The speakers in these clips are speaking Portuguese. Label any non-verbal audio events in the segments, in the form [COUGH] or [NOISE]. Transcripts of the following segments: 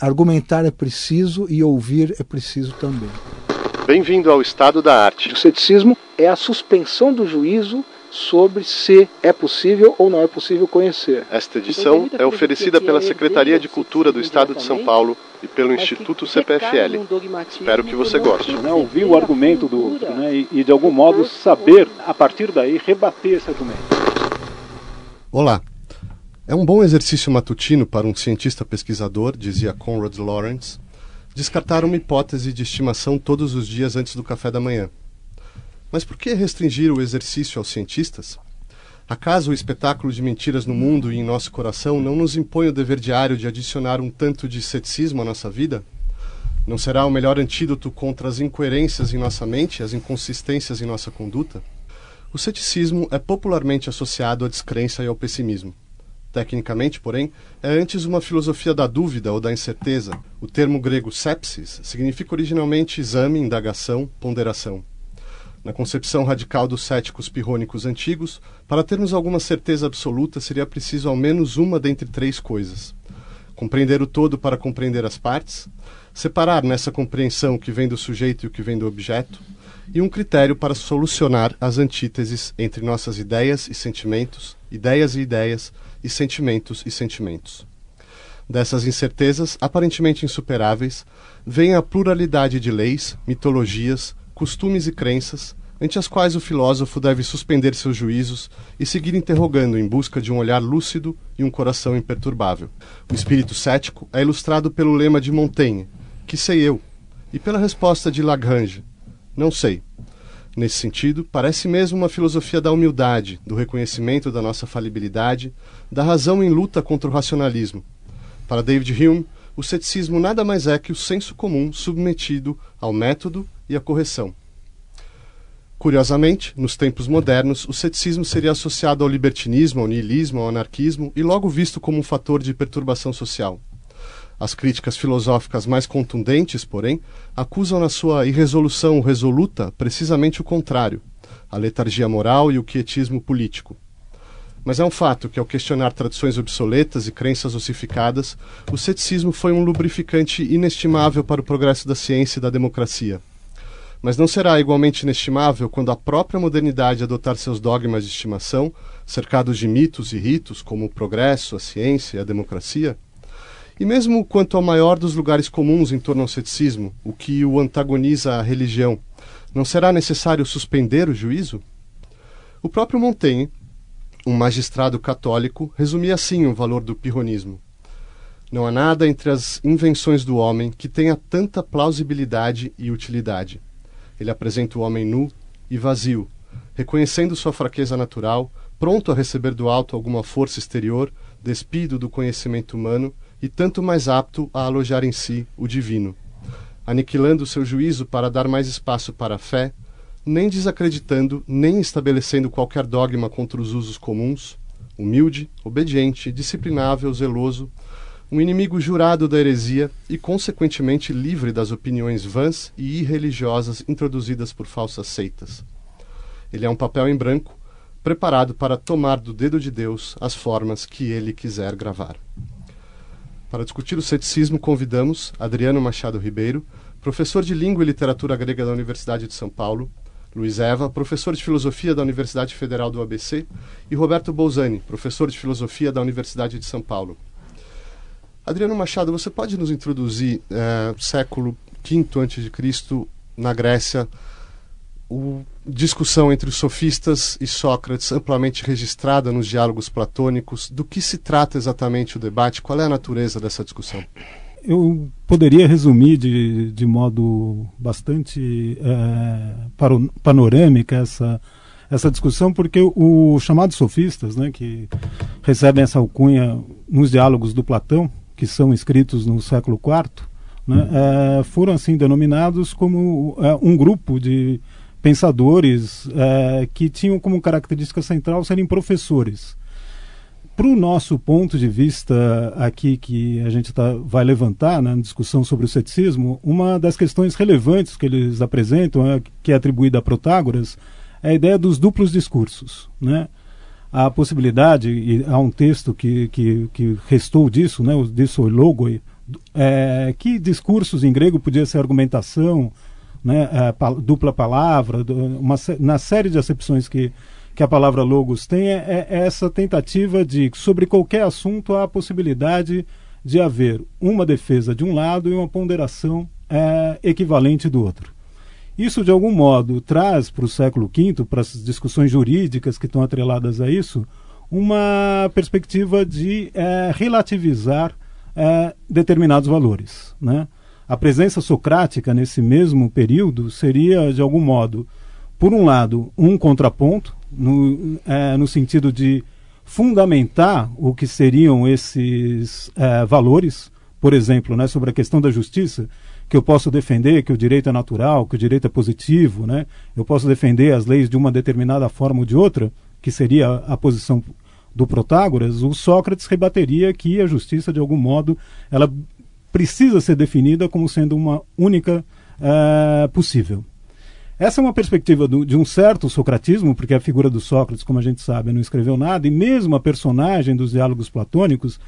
Argumentar é preciso e ouvir é preciso também. Bem-vindo ao estado da arte. O ceticismo é a suspensão do juízo sobre se é possível ou não é possível conhecer. Esta edição é oferecida pela Secretaria de Cultura do Estado de São Paulo e pelo Instituto CPFL. Espero que você goste. Né, ouvir o argumento do outro né, e, e, de algum modo, saber, a partir daí, rebater esse argumento. Olá. É um bom exercício matutino para um cientista pesquisador, dizia Conrad Lawrence, descartar uma hipótese de estimação todos os dias antes do café da manhã. Mas por que restringir o exercício aos cientistas? Acaso o espetáculo de mentiras no mundo e em nosso coração não nos impõe o dever diário de adicionar um tanto de ceticismo à nossa vida? Não será o melhor antídoto contra as incoerências em nossa mente, as inconsistências em nossa conduta? O ceticismo é popularmente associado à descrença e ao pessimismo. Tecnicamente, porém, é antes uma filosofia da dúvida ou da incerteza. O termo grego sepsis significa originalmente exame, indagação, ponderação. Na concepção radical dos céticos pirrônicos antigos, para termos alguma certeza absoluta seria preciso ao menos uma dentre três coisas: compreender o todo para compreender as partes, separar nessa compreensão o que vem do sujeito e o que vem do objeto, e um critério para solucionar as antíteses entre nossas ideias e sentimentos, ideias e ideias, e sentimentos e sentimentos. Dessas incertezas, aparentemente insuperáveis, vem a pluralidade de leis, mitologias, costumes e crenças, ante as quais o filósofo deve suspender seus juízos e seguir interrogando em busca de um olhar lúcido e um coração imperturbável. O espírito cético é ilustrado pelo lema de Montaigne, que sei eu, e pela resposta de Lagrange, não sei. Nesse sentido, parece mesmo uma filosofia da humildade, do reconhecimento da nossa falibilidade, da razão em luta contra o racionalismo. Para David Hume, o ceticismo nada mais é que o senso comum submetido ao método e à correção. Curiosamente, nos tempos modernos, o ceticismo seria associado ao libertinismo, ao niilismo, ao anarquismo e logo visto como um fator de perturbação social. As críticas filosóficas mais contundentes, porém, acusam na sua irresolução resoluta precisamente o contrário, a letargia moral e o quietismo político. Mas é um fato que, ao questionar tradições obsoletas e crenças ossificadas, o ceticismo foi um lubrificante inestimável para o progresso da ciência e da democracia. Mas não será igualmente inestimável quando a própria modernidade adotar seus dogmas de estimação, cercados de mitos e ritos como o progresso, a ciência e a democracia? E mesmo quanto ao maior dos lugares comuns em torno ao ceticismo, o que o antagoniza à religião, não será necessário suspender o juízo? O próprio Montaigne, um magistrado católico, resumia assim o valor do pirronismo. Não há nada entre as invenções do homem que tenha tanta plausibilidade e utilidade. Ele apresenta o homem nu e vazio, reconhecendo sua fraqueza natural, pronto a receber do alto alguma força exterior, despido do conhecimento humano e tanto mais apto a alojar em si o divino, aniquilando seu juízo para dar mais espaço para a fé, nem desacreditando, nem estabelecendo qualquer dogma contra os usos comuns, humilde, obediente, disciplinável, zeloso, um inimigo jurado da heresia e, consequentemente, livre das opiniões vãs e irreligiosas introduzidas por falsas seitas. Ele é um papel em branco, preparado para tomar do dedo de Deus as formas que ele quiser gravar. Para discutir o ceticismo, convidamos Adriano Machado Ribeiro, professor de Língua e Literatura Grega da Universidade de São Paulo, Luiz Eva, professor de Filosofia da Universidade Federal do ABC, e Roberto Bolzani, professor de Filosofia da Universidade de São Paulo. Adriano Machado, você pode nos introduzir é, século V a.C. na Grécia, o, discussão entre os sofistas e Sócrates, amplamente registrada nos diálogos platônicos. Do que se trata exatamente o debate? Qual é a natureza dessa discussão? Eu poderia resumir de, de modo bastante é, panorâmica essa, essa discussão, porque os chamados sofistas, né, que recebem essa alcunha nos diálogos do Platão, que são escritos no século IV, né, é, foram assim denominados como é, um grupo de pensadores é, que tinham como característica central serem professores. Para o nosso ponto de vista aqui que a gente tá, vai levantar né, na discussão sobre o ceticismo, uma das questões relevantes que eles apresentam, é, que é atribuída a Protágoras, é a ideia dos duplos discursos. Né? A possibilidade, e há um texto que, que, que restou disso, né, disso logoi, é, que discursos em grego podia ser argumentação, né, é, dupla palavra, uma, na série de acepções que, que a palavra logos tem, é, é, essa tentativa de, sobre qualquer assunto, há a possibilidade de haver uma defesa de um lado e uma ponderação é, equivalente do outro. Isso, de algum modo, traz para o século V, para as discussões jurídicas que estão atreladas a isso, uma perspectiva de é, relativizar é, determinados valores. Né? A presença socrática nesse mesmo período seria, de algum modo, por um lado, um contraponto, no, é, no sentido de fundamentar o que seriam esses é, valores, por exemplo, né, sobre a questão da justiça, que eu posso defender que o direito é natural, que o direito é positivo, né? Eu posso defender as leis de uma determinada forma ou de outra, que seria a posição do Protágoras, o Sócrates rebateria que a justiça, de algum modo, ela precisa ser definida como sendo uma única uh, possível. Essa é uma perspectiva do, de um certo socratismo, porque a figura do Sócrates, como a gente sabe, não escreveu nada, e mesmo a personagem dos diálogos platônicos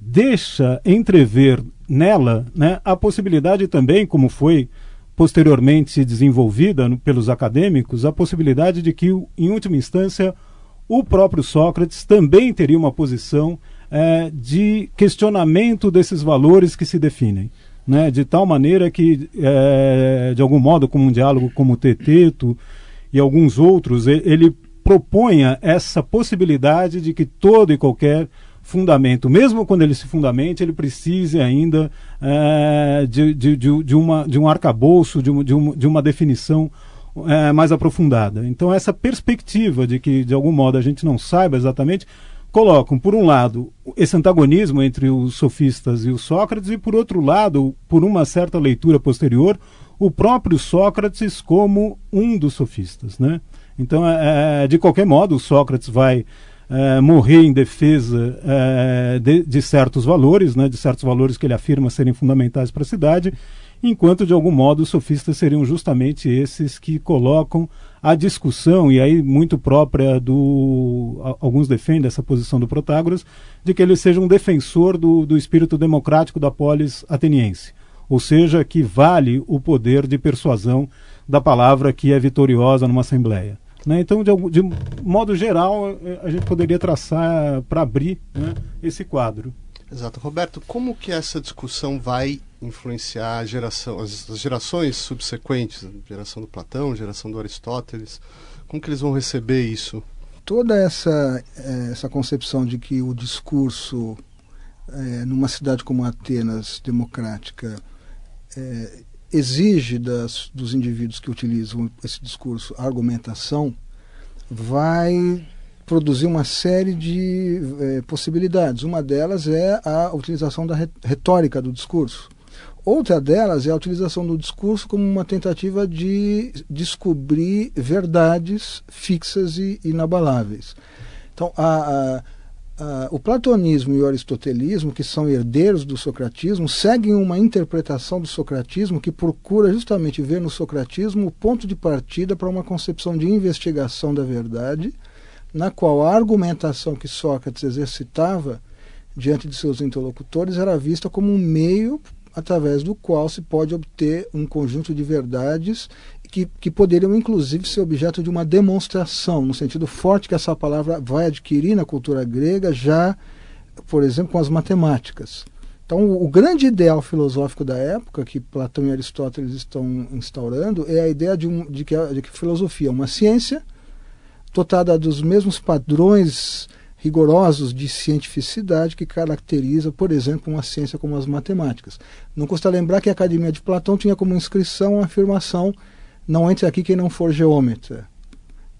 deixa entrever nela né, a possibilidade também, como foi posteriormente desenvolvida no, pelos acadêmicos, a possibilidade de que, em última instância, o próprio Sócrates também teria uma posição é, de questionamento desses valores que se definem. Né, de tal maneira que, é, de algum modo, como um diálogo como o Teteto e alguns outros, ele proponha essa possibilidade de que todo e qualquer fundamento, mesmo quando ele se fundamente, ele precise ainda é, de, de, de, uma, de um arcabouço, de, de, uma, de uma definição é, mais aprofundada. Então, essa perspectiva de que, de algum modo, a gente não saiba exatamente, colocam, por um lado, esse antagonismo entre os sofistas e os Sócrates, e, por outro lado, por uma certa leitura posterior, o próprio Sócrates como um dos sofistas. Né? Então, é, é de qualquer modo, o Sócrates vai é, morrer em defesa é, de, de, certos valores, né, de certos valores que ele afirma serem fundamentais para a cidade, enquanto de algum modo os sofistas seriam justamente esses que colocam a discussão, e aí muito própria do. Alguns defendem essa posição do Protágoras, de que ele seja um defensor do, do espírito democrático da polis ateniense. Ou seja, que vale o poder de persuasão da palavra que é vitoriosa numa assembleia. Né? Então, de, de, modo geral, eh, a gente poderia traçar para abrir né, esse quadro. Exato. Roberto, como que essa discussão vai influenciar a geração, as, gerações subsequentes, a geração do Platão, geração do Aristóteles? Como que eles vão receber isso? Toda essa, eh, essa concepção de que o discurso é, numa cidade como Atenas, democrática, é, exige das, dos indivíduos que utilizam esse discurso argumentação, vai produzir uma série de é, possibilidades. Uma delas é a utilização da retórica do discurso. Outra delas é a utilização do discurso como uma tentativa de descobrir verdades fixas e inabaláveis. Então, a, a Uh, o platonismo e o aristotelismo, que são herdeiros do socratismo, seguem uma interpretação do socratismo que procura justamente ver no socratismo o ponto de partida para uma concepção de investigação da verdade, na qual a argumentação que Sócrates exercitava diante de seus interlocutores era vista como um meio através do qual se pode obter um conjunto de verdades que, que poderiam inclusive ser objeto de uma demonstração, no sentido forte que essa palavra vai adquirir na cultura grega, já, por exemplo, com as matemáticas. Então, o, o grande ideal filosófico da época, que Platão e Aristóteles estão instaurando, é a ideia de, um, de, que, a, de que filosofia é uma ciência dotada dos mesmos padrões rigorosos de cientificidade que caracteriza, por exemplo, uma ciência como as matemáticas. Não custa lembrar que a Academia de Platão tinha como inscrição a afirmação não entre aqui quem não for geômetra.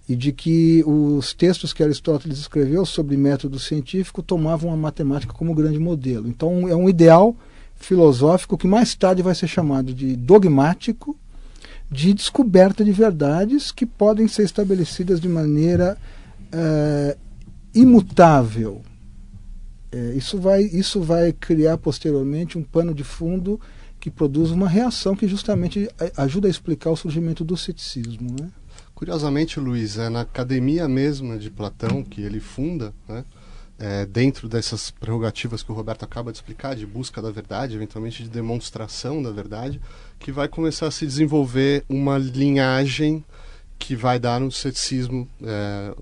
E de que os textos que Aristóteles escreveu sobre método científico tomavam a matemática como grande modelo. Então é um ideal filosófico que mais tarde vai ser chamado de dogmático, de descoberta de verdades que podem ser estabelecidas de maneira é, imutável. É, isso, vai, isso vai criar posteriormente um pano de fundo que produz uma reação que justamente ajuda a explicar o surgimento do ceticismo. Né? Curiosamente, Luiz, é na academia mesma de Platão que ele funda, né, é, dentro dessas prerrogativas que o Roberto acaba de explicar, de busca da verdade, eventualmente de demonstração da verdade, que vai começar a se desenvolver uma linhagem que vai dar no ceticismo é,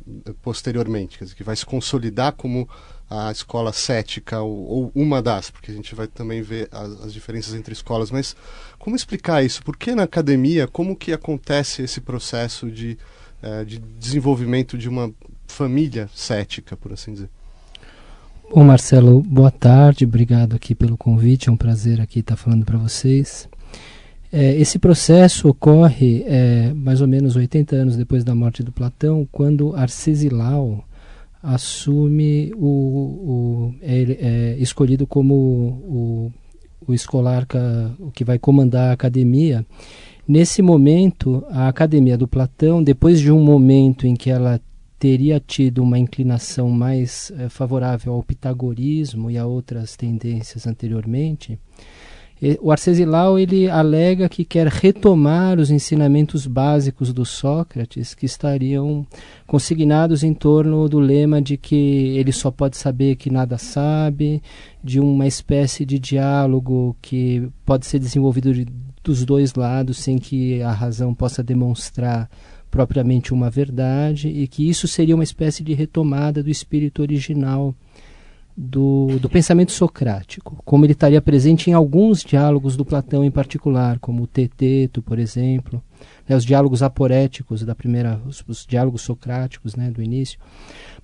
posteriormente, quer dizer, que vai se consolidar como a escola cética ou, ou, uma das, porque a gente vai também ver as, as, diferenças entre escolas. Mas como explicar isso? Por que na academia, como que acontece esse processo de, é, de desenvolvimento de uma família cética, por assim dizer? Bom, Marcelo, boa tarde, obrigado aqui pelo convite, é um prazer aqui estar falando para vocês. É, esse processo ocorre é, mais ou menos 80 anos depois da morte do Platão, quando Arcesilau assume o, o é, é, escolhido como o, o escolarca, o que vai comandar a academia. Nesse momento, a academia do Platão, depois de um momento em que ela teria tido uma inclinação mais é, favorável ao pitagorismo e a outras tendências anteriormente, o Arcesilau ele alega que quer retomar os ensinamentos básicos do Sócrates que estariam consignados em torno do lema de que ele só pode saber que nada sabe, de uma espécie de diálogo que pode ser desenvolvido de, dos dois lados sem que a razão possa demonstrar propriamente uma verdade e que isso seria uma espécie de retomada do espírito original do, do pensamento socrático, como ele estaria presente em alguns diálogos do Platão em particular, como o Teteto, por exemplo, né, os diálogos aporéticos da primeira, os, os diálogos socráticos né, do início.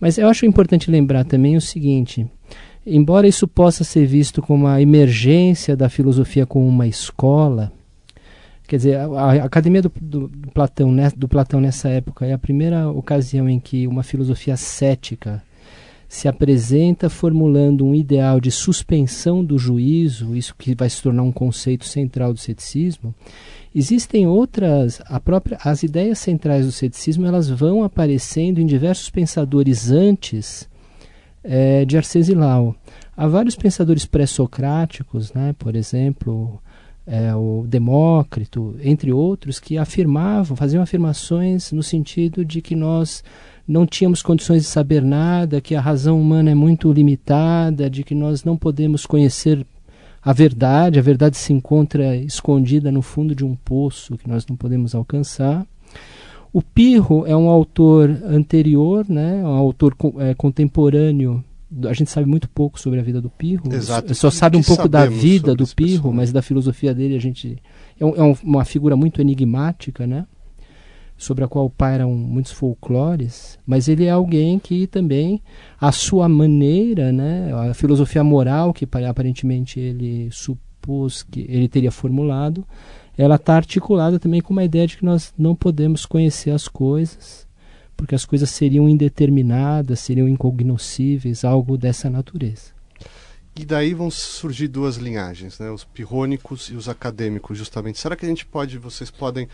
Mas eu acho importante lembrar também o seguinte: embora isso possa ser visto como a emergência da filosofia como uma escola, Quer dizer, a, a academia do, do, do, Platão, né, do Platão nessa época é a primeira ocasião em que uma filosofia cética se apresenta formulando um ideal de suspensão do juízo, isso que vai se tornar um conceito central do ceticismo. Existem outras, a própria, as ideias centrais do ceticismo elas vão aparecendo em diversos pensadores antes é, de Arcesilau. Há vários pensadores pré-socráticos, né, por exemplo, é, o Demócrito, entre outros, que afirmavam, faziam afirmações no sentido de que nós não tínhamos condições de saber nada, que a razão humana é muito limitada, de que nós não podemos conhecer a verdade, a verdade se encontra escondida no fundo de um poço que nós não podemos alcançar. O Pirro é um autor anterior, né, um autor é, contemporâneo a gente sabe muito pouco sobre a vida do Pirro. Exato. Só sabe um pouco da vida do Pirro, mas da filosofia dele a gente é, um, é, uma figura muito enigmática, né? Sobre a qual pairam muitos folclores, mas ele é alguém que também, a sua maneira, né, a filosofia moral que aparentemente ele supôs que ele teria formulado, ela está articulada também com uma ideia de que nós não podemos conhecer as coisas, porque as coisas seriam indeterminadas, seriam incognoscíveis, algo dessa natureza. E daí vão surgir duas linhagens, né? os pirrônicos e os acadêmicos, justamente. Será que a gente pode, vocês podem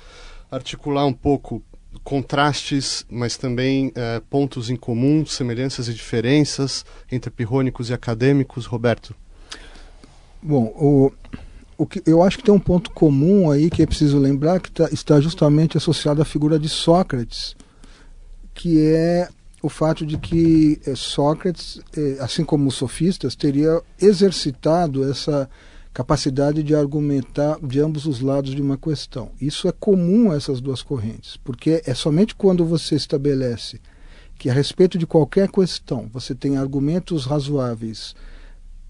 articular um pouco contrastes, mas também eh, pontos em comum, semelhanças e diferenças entre pirrônicos e acadêmicos, Roberto? Bom, o, o que, eu acho que tem um ponto comum aí que é preciso lembrar que tá, está justamente associado à figura de Sócrates, que é o fato de que eh, Sócrates, eh, assim como os sofistas, teria exercitado essa capacidade de argumentar de ambos os lados de uma questão. Isso é comum a essas duas correntes, porque é somente quando você estabelece que a respeito de qualquer questão você tem argumentos razoáveis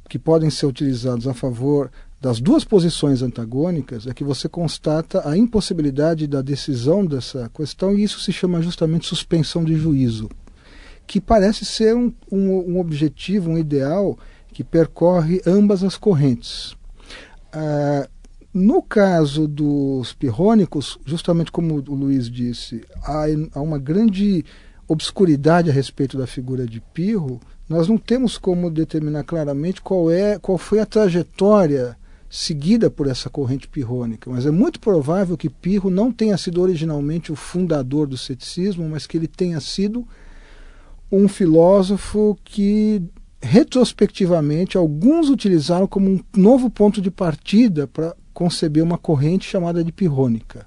que podem ser utilizados a favor das duas posições antagônicas é que você constata a impossibilidade da decisão dessa questão e isso se chama justamente suspensão de juízo, que parece ser um, um, um objetivo, um ideal que percorre ambas as correntes. Ah, no caso dos pirrônicos, justamente como o Luiz disse, há, há uma grande obscuridade a respeito da figura de Pirro, nós não temos como determinar claramente qual é qual foi a trajetória seguida por essa corrente pirrônica, mas é muito provável que Pirro não tenha sido originalmente o fundador do ceticismo, mas que ele tenha sido um filósofo que retrospectivamente alguns utilizaram como um novo ponto de partida para conceber uma corrente chamada de pirrônica.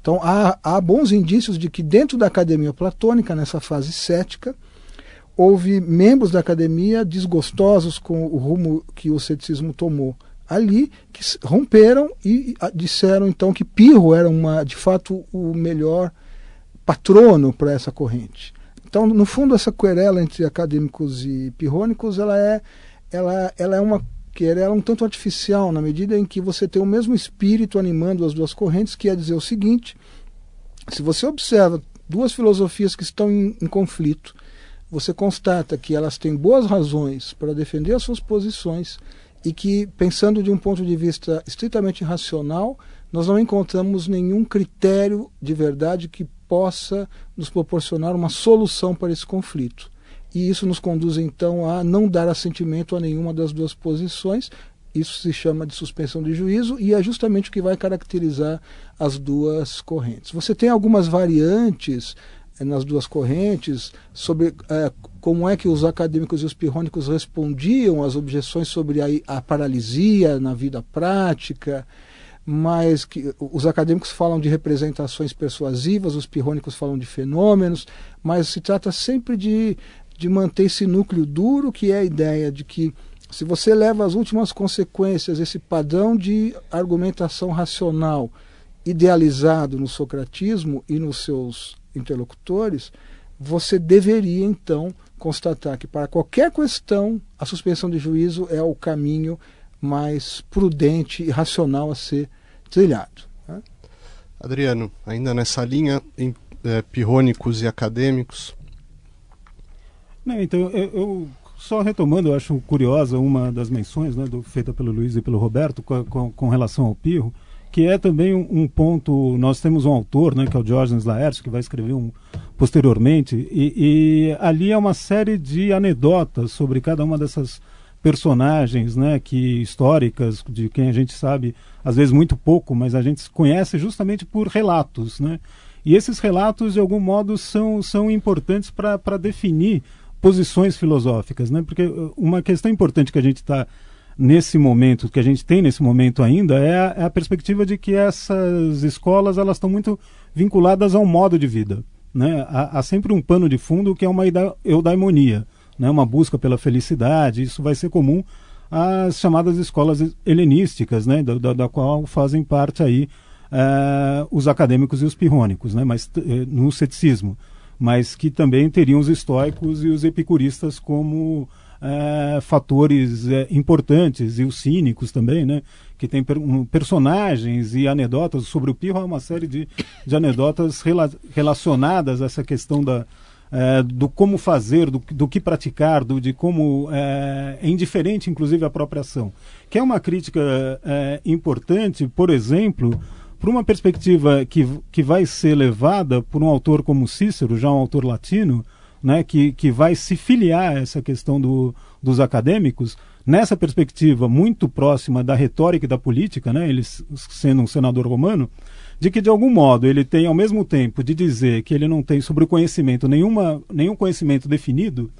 Então há, há bons indícios de que dentro da academia platônica, nessa fase cética, houve membros da academia desgostosos com o rumo que o ceticismo tomou ali que romperam e disseram então que Pirro era uma de fato o melhor patrono para essa corrente. Então, no fundo, essa querela entre acadêmicos e pirrônicos, ela é, ela, ela é uma querela um tanto artificial, na medida em que você tem o mesmo espírito animando as duas correntes, que é dizer o seguinte: se você observa duas filosofias que estão em, em conflito, você constata que elas têm boas razões para defender as suas posições e que, pensando de um ponto de vista estritamente racional, nós não encontramos nenhum critério de verdade que possa nos proporcionar uma solução para esse conflito. E isso nos conduz então a não dar assentimento a nenhuma das duas posições. Isso se chama de suspensão de juízo e é justamente o que vai caracterizar as duas correntes. Você tem algumas variantes eh, nas duas correntes sobre eh, como é que os acadêmicos e os pirrônicos respondiam às objeções sobre a, a paralisia na vida prática mas que os acadêmicos falam de representações persuasivas, os pirrônicos falam de fenômenos, mas se trata sempre de, de manter esse núcleo duro, que é a ideia de que se você leva as últimas consequências, esse padrão de argumentação racional idealizado no socratismo e nos seus interlocutores, você deveria então constatar que para qualquer questão a suspensão de juízo é o caminho mais prudente e racional a ser trilhado. Né? Adriano, ainda nessa linha, em é, pirrônicos e acadêmicos. Não, então, eu, eu, só retomando, eu acho curiosa uma das menções né, do, feita pelo Luiz e pelo Roberto com, com, com relação ao pirro, que é também um, um, ponto. Nós temos um autor, né, que é o Diógenes Laércio, que vai escrever um posteriormente, e, e ali é uma série de anedotas sobre cada uma dessas personagens né, que históricas, de quem a gente sabe, às vezes muito pouco, mas a gente conhece justamente por relatos. Né? E esses relatos, de algum modo, são, são importantes para definir posições filosóficas. Né? Porque uh, uma questão importante que a gente está nesse momento, que a gente tem nesse momento ainda, é a, é a perspectiva de que essas escolas elas estão muito vinculadas ao modo de vida. Né? Há, há sempre um pano de fundo que é uma eudaimonia né, uma busca pela felicidade. Isso vai ser comum às chamadas escolas helenísticas, né, da, da qual fazem parte aí uh, os acadêmicos e os pirrônicos, né, mas uh, no ceticismo, mas que também teriam os estoicos e os epicuristas como uh, fatores importantes e os cínicos também, né, que tem per personagens e anedotas sobre o Pirro, há uma série de, de anedotas rela relacionadas a essa questão da é, do como fazer, do, do que praticar, do, de como é, é, indiferente, inclusive, a própria ação. Que é uma crítica é, importante, por exemplo, para uma perspectiva que, que vai ser levada por um autor como Cícero, já um autor latino, né, que, que vai se filiar a essa questão do, dos acadêmicos, nessa perspectiva muito próxima da retórica e da política, né, ele sendo um senador romano, de que de algum modo ele tem ao mesmo tempo de dizer que ele não tem sobre o conhecimento nenhuma, nenhum conhecimento definido,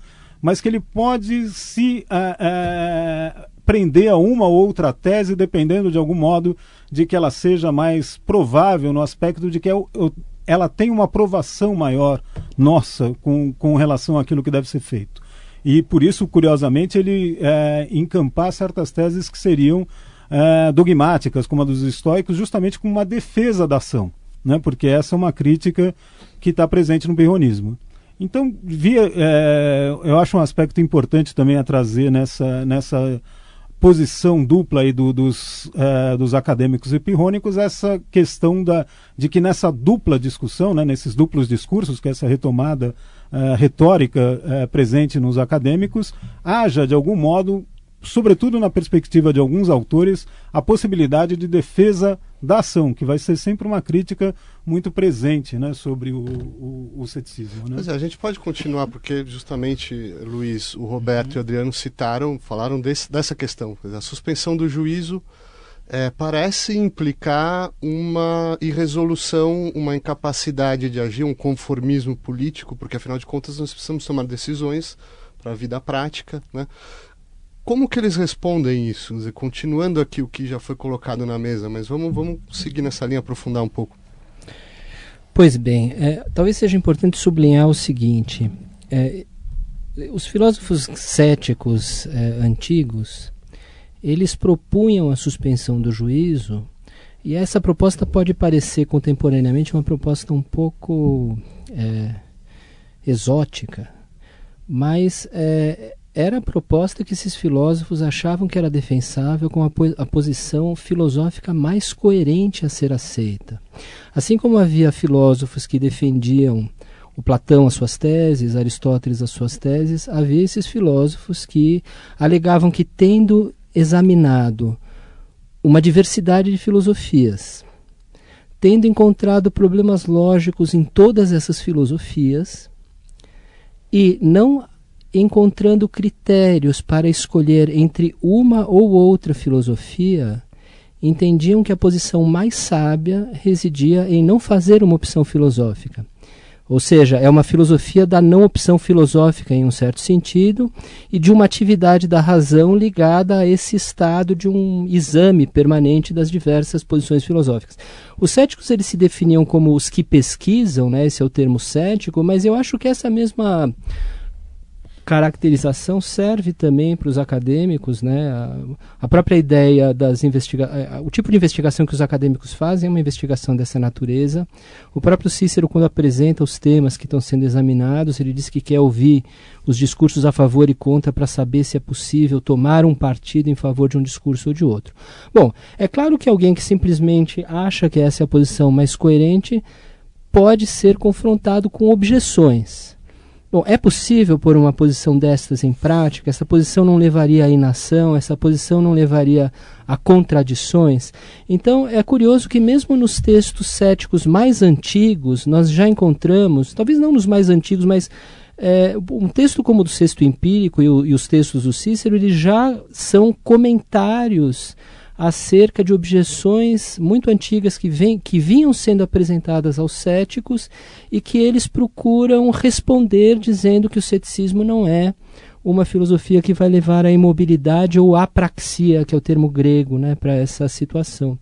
mas que ele pode se uh, uh, prender a uma ou outra tese dependendo de algum modo de que ela seja mais provável no aspecto de que eu, eu, ela tem uma aprovação maior nossa com, com relação àquilo que deve ser feito. E por isso, curiosamente, ele é, encampar certas teses que seriam é, dogmáticas, como a dos estoicos, justamente com uma defesa da ação, né? porque essa é uma crítica que está presente no berronismo. Então, via, é, eu acho um aspecto importante também a trazer nessa, nessa posição dupla aí do, dos, é, dos acadêmicos epirrônicos essa questão da, de que nessa dupla discussão, né, nesses duplos discursos, que é essa retomada é, retórica é, presente nos acadêmicos, haja de algum modo sobretudo na perspectiva de alguns autores, a possibilidade de defesa da ação, que vai ser sempre uma crítica muito presente né, sobre o, o, o ceticismo. Né? Mas é, a gente pode continuar, porque justamente Luiz, o Roberto uhum. e o Adriano citaram, falaram desse, dessa questão. A suspensão do juízo é, parece implicar uma irresolução, uma incapacidade de agir, um conformismo político, porque afinal de contas nós precisamos tomar decisões para a vida prática, né? Como que eles respondem isso? Dizer, continuando aqui o que já foi colocado na mesa, mas vamos, vamos seguir nessa linha, aprofundar um pouco. Pois bem, é, talvez seja importante sublinhar o seguinte: é, os filósofos céticos é, antigos, eles propunham a suspensão do juízo, e essa proposta pode parecer contemporaneamente uma proposta um pouco é, exótica, mas é, era a proposta que esses filósofos achavam que era defensável como a, a, posição filosófica mais coerente a ser aceita. Assim como havia filósofos que defendiam o Platão as suas teses, Aristóteles as suas teses, havia esses filósofos que alegavam que tendo examinado uma diversidade de filosofias, tendo encontrado problemas lógicos em todas essas filosofias e não encontrando critérios para escolher entre uma ou outra filosofia, entendiam que a posição mais sábia residia em não fazer uma opção filosófica. Ou seja, é uma filosofia da não opção filosófica, em um certo sentido, e de uma atividade da razão ligada a esse estado de um exame permanente das diversas posições filosóficas. Os céticos eles se definiam como os que pesquisam, né? esse é o termo cético, mas eu acho que essa mesma caracterização serve também para os acadêmicos, né? A, a própria ideia das investigações, o tipo de investigação que os acadêmicos fazem é uma investigação dessa natureza. O próprio Cícero, quando apresenta os temas que estão sendo examinados, ele diz que quer ouvir os discursos a favor e contra para saber se é possível tomar um partido em favor de um discurso ou de outro. Bom, é claro que alguém que simplesmente acha que essa é a posição mais coerente pode ser confrontado com objeções. Bom, é possível pôr uma posição destas em prática? Essa posição não levaria à inação, essa posição não levaria a contradições? Então, é curioso que, mesmo nos textos céticos mais antigos, nós já encontramos, talvez não nos mais antigos, mas é, um texto como o do Sexto Empírico e, o, e os textos do Cícero, eles já são comentários acerca de objeções muito antigas que, vem, que vinham sendo apresentadas aos céticos e que eles procuram responder dizendo que o ceticismo não é uma filosofia que vai levar à imobilidade ou à praxia, que é o termo grego né, para essa situação.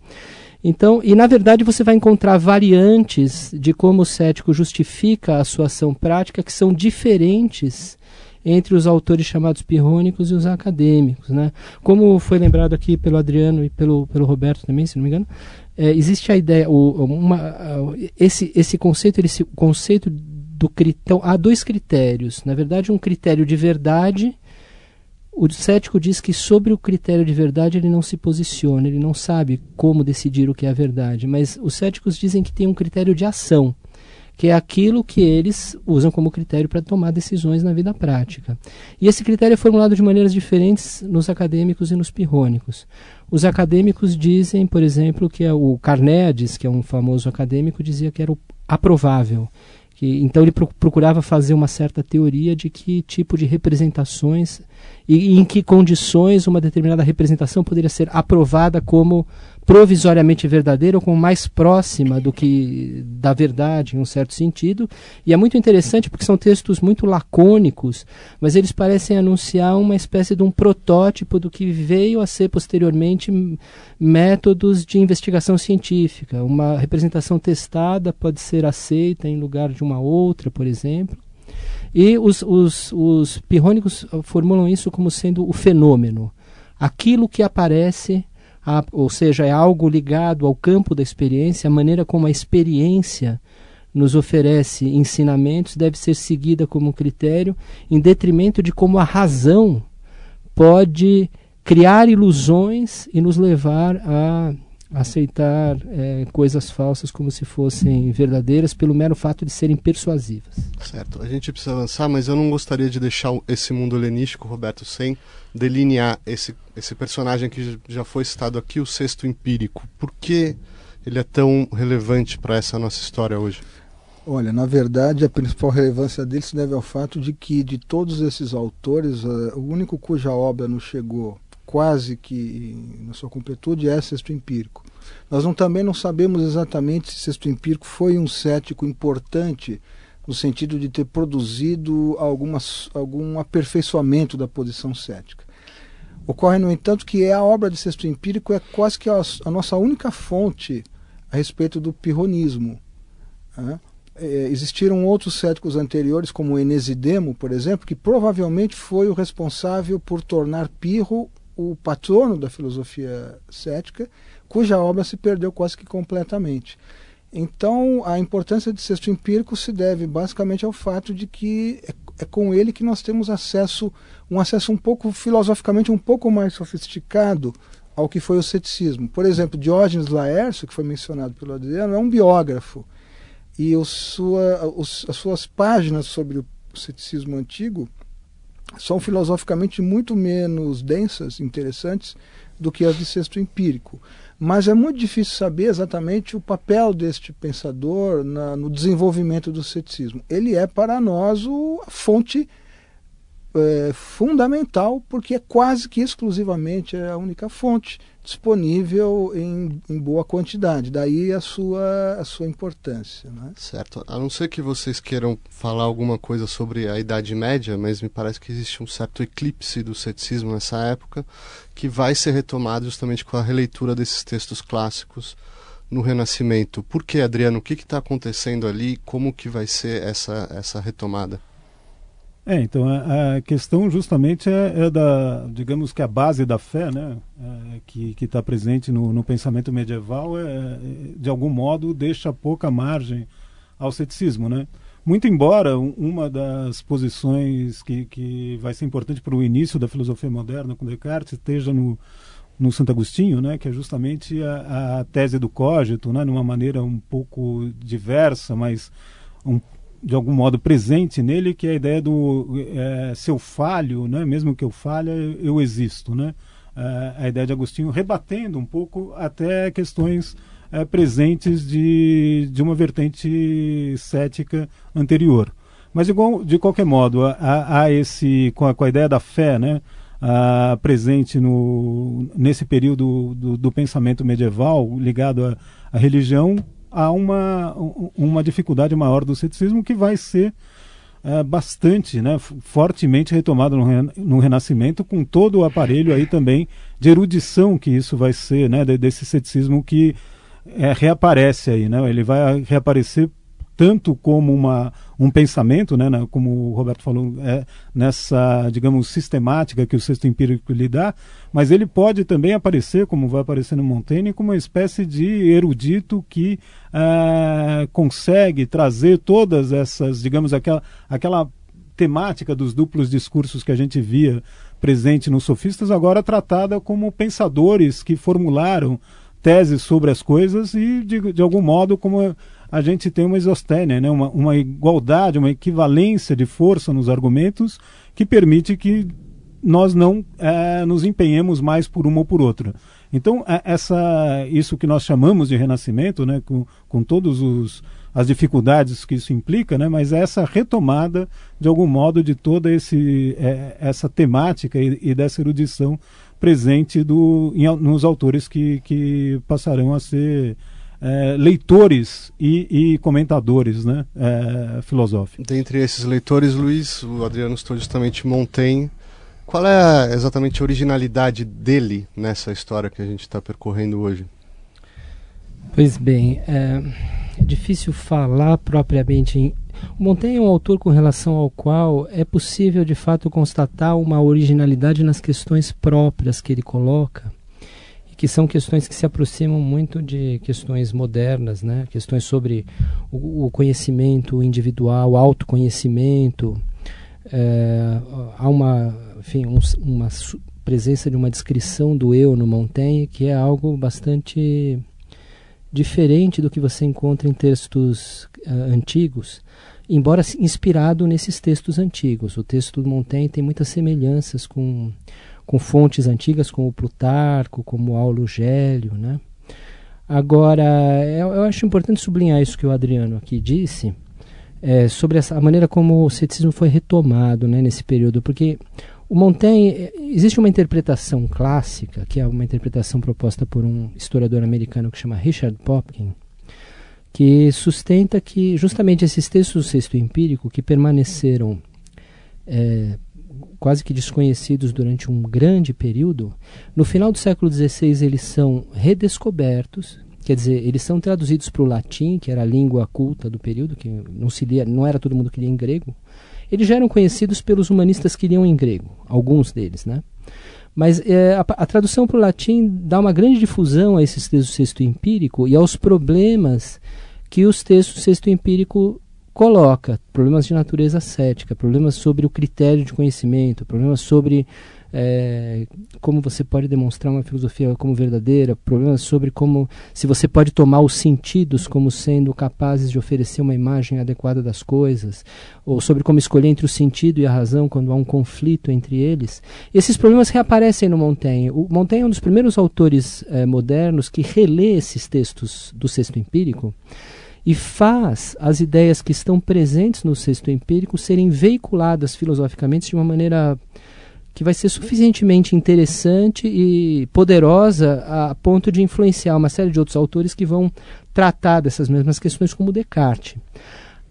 Então, e na verdade você vai encontrar variantes de como o cético justifica a sua ação prática que são diferentes entre os autores chamados pirrônicos e os acadêmicos. Né? Como foi lembrado aqui pelo Adriano e pelo, pelo Roberto também, se não me engano, é, existe a ideia, o, uma, esse, esse conceito, esse conceito do então, há dois critérios. Na verdade, um critério de verdade. O cético diz que sobre o critério de verdade ele não se posiciona, ele não sabe como decidir o que é a verdade. Mas os céticos dizem que tem um critério de ação que é aquilo que eles usam como critério para tomar decisões na vida prática. E esse critério é formulado de maneiras diferentes nos acadêmicos e nos pirrônicos. Os acadêmicos dizem, por exemplo, que é o Carneades, que é um famoso acadêmico, dizia que era o aprovável. Que, então ele procurava fazer uma certa teoria de que tipo de representações e, e em que condições uma determinada representação poderia ser aprovada como provisoriamente verdadeira ou como mais próxima do que da verdade em um certo sentido. E é muito interessante porque são textos muito lacônicos, mas eles parecem anunciar uma espécie de um protótipo do que veio a ser posteriormente métodos de investigação científica. Uma representação testada pode ser aceita em lugar de uma outra, por exemplo. E os, os, os pirrônicos formulam isso como sendo o fenômeno. Aquilo que aparece a, ou seja, é algo ligado ao campo da experiência, a maneira como a experiência nos oferece ensinamentos deve ser seguida como critério, em detrimento de como a razão pode criar ilusões e nos levar a aceitar é, coisas falsas como se fossem verdadeiras pelo mero fato de serem persuasivas. Certo, a gente precisa avançar, mas eu não gostaria de deixar esse mundo helenístico, Roberto, sem delinear esse, esse personagem que já foi citado aqui, o sexto empírico. Por que ele é tão relevante para essa nossa história hoje? Olha, na verdade, a principal relevância dele se deve ao fato de que, de todos esses autores, uh, o único cuja obra nos chegou quase que na sua completude é Sexto Empírico. Nós não, também não sabemos exatamente se Sexto Empírico foi um cético importante no sentido de ter produzido algum aperfeiçoamento da posição cética. Ocorre, no entanto, que a obra de Sexto Empírico é quase que a, a nossa única fonte a respeito do pirronismo. Né? é, existiram outros céticos anteriores, como Enesidemo, por exemplo, que provavelmente foi o responsável por tornar Pirro o patrono da filosofia cética, cuja obra se perdeu quase que completamente. Então, a importância de sexto empírico se deve basicamente ao fato de que é, é, com ele que nós temos acesso, um acesso um pouco filosoficamente um pouco mais sofisticado ao que foi o ceticismo. Por exemplo, Diógenes Laércio, que foi mencionado pelo Adriano, é um biógrafo e o sua, os, as suas páginas sobre o ceticismo antigo são filosoficamente muito menos densas, interessantes, do que as de sexto empírico. Mas é muito difícil saber exatamente o papel deste pensador na, no desenvolvimento do ceticismo. Ele é para nós o, a fonte é, fundamental, porque é quase que exclusivamente a única fonte disponível em, em, boa quantidade. Daí a sua, a sua importância. Né? Certo. A não ser que vocês queiram falar alguma coisa sobre a Idade Média, mas me parece que existe um certo eclipse do ceticismo nessa época, que vai ser retomado justamente com a releitura desses textos clássicos no Renascimento. Por que, Adriano? O que está acontecendo ali? Como que vai ser essa, essa retomada? É, então a, a questão justamente é, é, da, digamos que a base da fé, né, é, que está presente no, no, pensamento medieval, é, é, de algum modo deixa pouca margem ao ceticismo, né? Muito embora uma das posições que, que vai ser importante para o início da filosofia moderna com Descartes esteja no, no Santo Agostinho, né, que é justamente a, a tese do cogito, né, numa maneira um pouco diversa, mas um de algum modo presente nele, que é a ideia do é, se eu falho, né, mesmo que eu falhe, eu existo. Né? É, a ideia de Agostinho rebatendo um pouco até questões é, presentes de, de uma vertente cética anterior. Mas, de, de qualquer modo, há, há esse, com a, com a, ideia da fé, né, a, presente no, nesse período do, do pensamento medieval ligado à religião, há uma, uma dificuldade maior do ceticismo que vai ser é, bastante, né, fortemente retomado no, no, Renascimento, com todo o aparelho aí também de erudição que isso vai ser, né, desse ceticismo que é, reaparece aí, né, ele vai reaparecer tanto como uma, um pensamento, né, como o Roberto falou, é, nessa, digamos, sistemática que o sexto empírico lhe dá, mas ele pode também aparecer, como vai aparecer no Montaigne, como uma espécie de erudito que é, consegue trazer todas essas, digamos, aquela, aquela temática dos duplos discursos que a gente via presente nos sofistas, agora tratada como pensadores que formularam teses sobre as coisas e, de, de algum modo, como a gente tem uma isostênia, né? uma, uma igualdade, uma equivalência de força nos argumentos que permite que nós não é, nos empenhemos mais por uma ou por outra. Então, é, essa, isso que nós chamamos de renascimento, né, com, com todos os as dificuldades que isso implica, né? mas é essa retomada, de algum modo, de toda esse, é, essa temática e, e, dessa erudição presente do, em, nos autores que, que passarão a ser é, leitores e, e, comentadores né, é, filosóficos. Dentre esses leitores, Luiz, o Adriano estou justamente Montaigne. Qual é exatamente a originalidade dele nessa história que a gente está percorrendo hoje? Pois bem, é, é difícil falar propriamente em. O Montaigne é um autor com relação ao qual é possível de fato constatar uma originalidade nas questões próprias que ele coloca que são questões que se aproximam muito de questões modernas, né? questões sobre o, o conhecimento individual, autoconhecimento. É, há uma, enfim, um, uma presença de uma descrição do eu no Montaigne que é algo bastante diferente do que você encontra em textos uh, antigos, embora inspirado nesses textos antigos. O texto do Montaigne tem muitas semelhanças com com fontes antigas como Plutarco, como Aulo Gélio, né? Agora, eu, eu, acho importante sublinhar isso que o Adriano aqui disse, é, sobre essa, a maneira como o ceticismo foi retomado né, nesse período, porque o Montaigne, existe uma interpretação clássica, que é uma interpretação proposta por um historiador americano que chama Richard Popkin, que sustenta que justamente esses textos do sexto empírico que permaneceram é, quase que desconhecidos durante um grande período, no final do século XVI eles são redescobertos quer dizer, eles são traduzidos para o latim, que era a língua culta do período, que não, se lia, não era todo mundo que lia em grego. Eles já eram conhecidos pelos humanistas que liam em grego, alguns deles, né? Mas é, a, a, tradução para o latim dá uma grande difusão a esses textos sexto empírico e aos problemas que os textos sexto empírico coloca, problemas de natureza cética, problemas sobre o critério de conhecimento, problemas sobre é, como você pode demonstrar uma filosofia como verdadeira, problemas sobre como se você pode tomar os sentidos como sendo capazes de oferecer uma imagem adequada das coisas, ou sobre como escolher entre o sentido e a razão quando há um conflito entre eles. Esses problemas reaparecem no Montaigne. O Montaigne é um dos primeiros autores é, modernos que relê esses textos do sexto empírico e faz as ideias que estão presentes no sexto empírico serem veiculadas filosoficamente de uma maneira que vai ser suficientemente interessante e poderosa a ponto de influenciar uma série de outros autores que vão tratar dessas mesmas questões, como Descartes.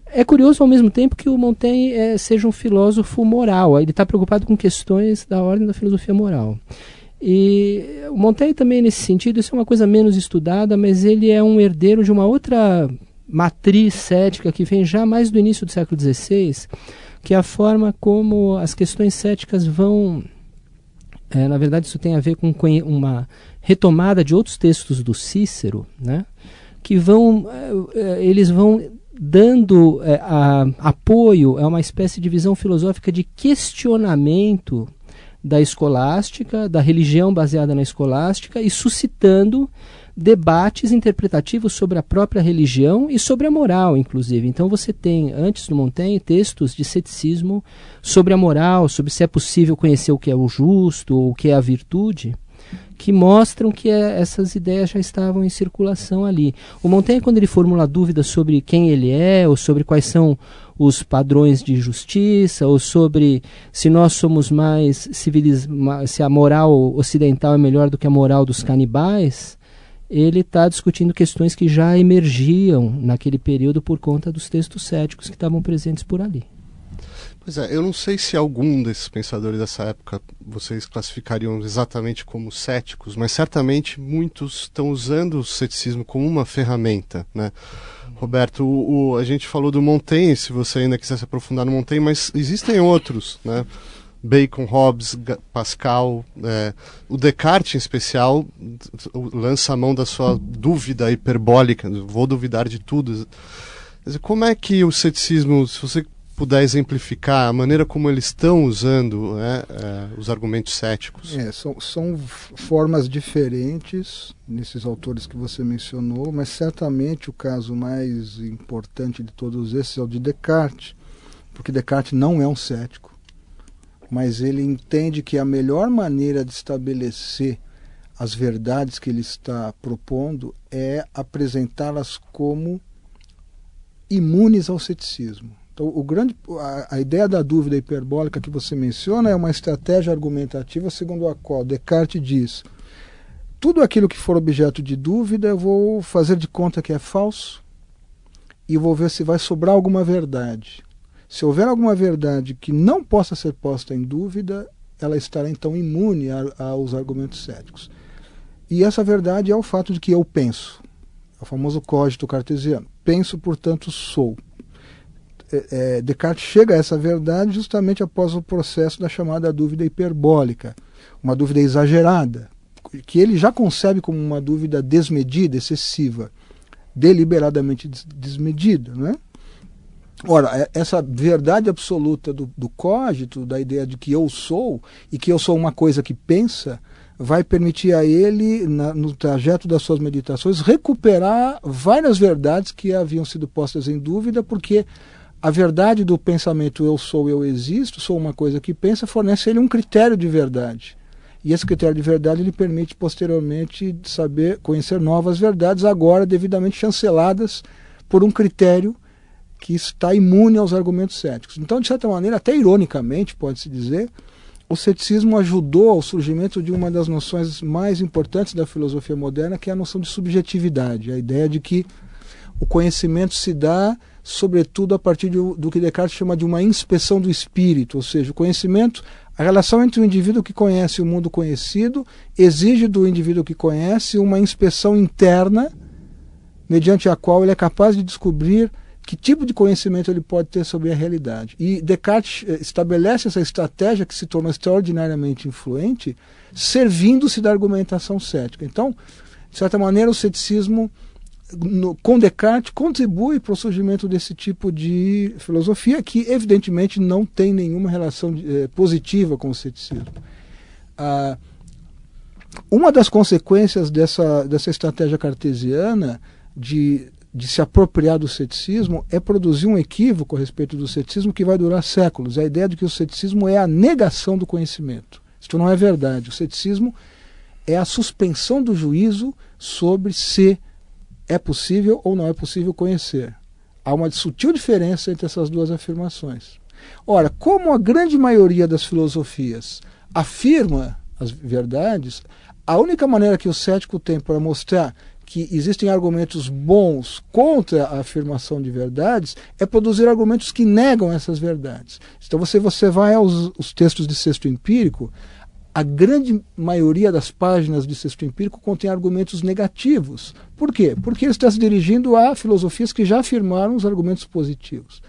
É curioso ao mesmo tempo que o Montaigne é, seja um filósofo moral, ele está preocupado com questões da ordem da filosofia moral. E o Montaigne também, nesse sentido, isso é uma coisa menos estudada, mas ele é um herdeiro de uma outra matriz cética que vem já mais do início do século XVI, que é a forma como as questões céticas vão. É, na verdade, isso tem a ver com uma retomada de outros textos do Cícero, né? que vão. É, é, eles vão dando é, a, apoio a uma espécie de visão filosófica de questionamento da escolástica, da religião baseada na escolástica e suscitando debates interpretativos sobre a própria religião e sobre a moral, inclusive. Então você tem, antes do Montaigne, textos de ceticismo sobre a moral, sobre se é possível conhecer o que é o justo ou o que é a virtude, que mostram que é, essas ideias já estavam em circulação ali. O Montaigne, quando ele formula dúvidas sobre quem ele é, ou sobre quais são os padrões de justiça, ou sobre se nós somos mais civilizados, se a moral ocidental é melhor do que a moral dos canibais, ele está discutindo questões que já emergiam naquele período por conta dos textos céticos que estavam presentes por ali. Pois é, eu não sei se algum desses pensadores dessa época vocês classificariam exatamente como céticos, mas certamente muitos estão usando o ceticismo como uma ferramenta, né? Roberto, o, o, a gente falou do Montaigne, se você ainda quiser se aprofundar no Montaigne, mas existem outros, né? Bacon, Hobbes, Pascal, é, o Descartes em especial lança a mão da sua dúvida hiperbólica, vou duvidar de tudo. Como é que o ceticismo, se você puder exemplificar a maneira como eles estão usando né, é, os argumentos céticos? É, são, são formas diferentes nesses autores que você mencionou, mas certamente o caso mais importante de todos esses é o de Descartes, porque Descartes não é um cético mas ele entende que a melhor maneira de estabelecer as verdades que ele está propondo é apresentá-las como imunes ao ceticismo. Então, o grande, a, a, ideia da dúvida hiperbólica que você menciona é uma estratégia argumentativa segundo a qual Descartes diz: tudo aquilo que for objeto de dúvida eu vou fazer de conta que é falso e vou ver se vai sobrar alguma verdade. Se houver alguma verdade que não possa ser posta em dúvida, ela estará então imune a, aos argumentos céticos. E essa verdade é o fato de que eu penso. É o famoso código cartesiano. Penso, portanto, sou. É, é, Descartes chega a essa verdade justamente após o processo da chamada dúvida hiperbólica, uma dúvida exagerada, que ele já concebe como uma dúvida desmedida, excessiva, deliberadamente desmedida. Né? Ora, é, essa verdade absoluta do, do cógito, da ideia de que eu sou e que eu sou uma coisa que pensa, vai permitir a ele, na, no trajeto das suas meditações, recuperar várias verdades que haviam sido postas em dúvida, porque a verdade do pensamento eu sou, eu existo, sou uma coisa que pensa, fornece a ele um critério de verdade. E esse critério de verdade lhe permite posteriormente saber conhecer novas verdades, agora devidamente chanceladas por um critério que está imune aos argumentos céticos. Então, de certa maneira, até ironicamente, pode-se dizer, o ceticismo ajudou ao surgimento de uma das noções mais importantes da filosofia moderna, que é a noção de subjetividade, a ideia de que o conhecimento se dá, sobretudo, a partir de, do que Descartes chama de uma inspeção do espírito, ou seja, o conhecimento, a relação entre o indivíduo que conhece e o mundo conhecido, exige do indivíduo que conhece uma inspeção interna mediante a qual ele é capaz de descobrir que tipo de conhecimento ele pode ter sobre a realidade. E Descartes eh, estabelece essa estratégia que se torna extraordinariamente influente, servindo-se da argumentação cética. Então, de certa maneira, o ceticismo, no, com Descartes, contribui para o surgimento desse tipo de filosofia, que evidentemente não tem nenhuma relação eh, positiva com o ceticismo. Ah, uma das consequências dessa, dessa estratégia cartesiana de de se apropriar do ceticismo é produzir um equívoco a respeito do ceticismo que vai durar séculos. É a ideia de que o ceticismo é a negação do conhecimento. Isto não é verdade. O ceticismo é a suspensão do juízo sobre se é possível ou não é possível conhecer. Há uma sutil diferença entre essas duas afirmações. Ora, como a grande maioria das filosofias afirma as verdades, a única maneira que o cético tem para mostrar que existem argumentos bons contra a afirmação de verdades é produzir argumentos que negam essas verdades. Então você, você vai aos os textos de sexto empírico, a grande maioria das páginas de sexto empírico contém argumentos negativos. Por quê? Porque ele está se dirigindo a filosofias que já afirmaram os argumentos positivos.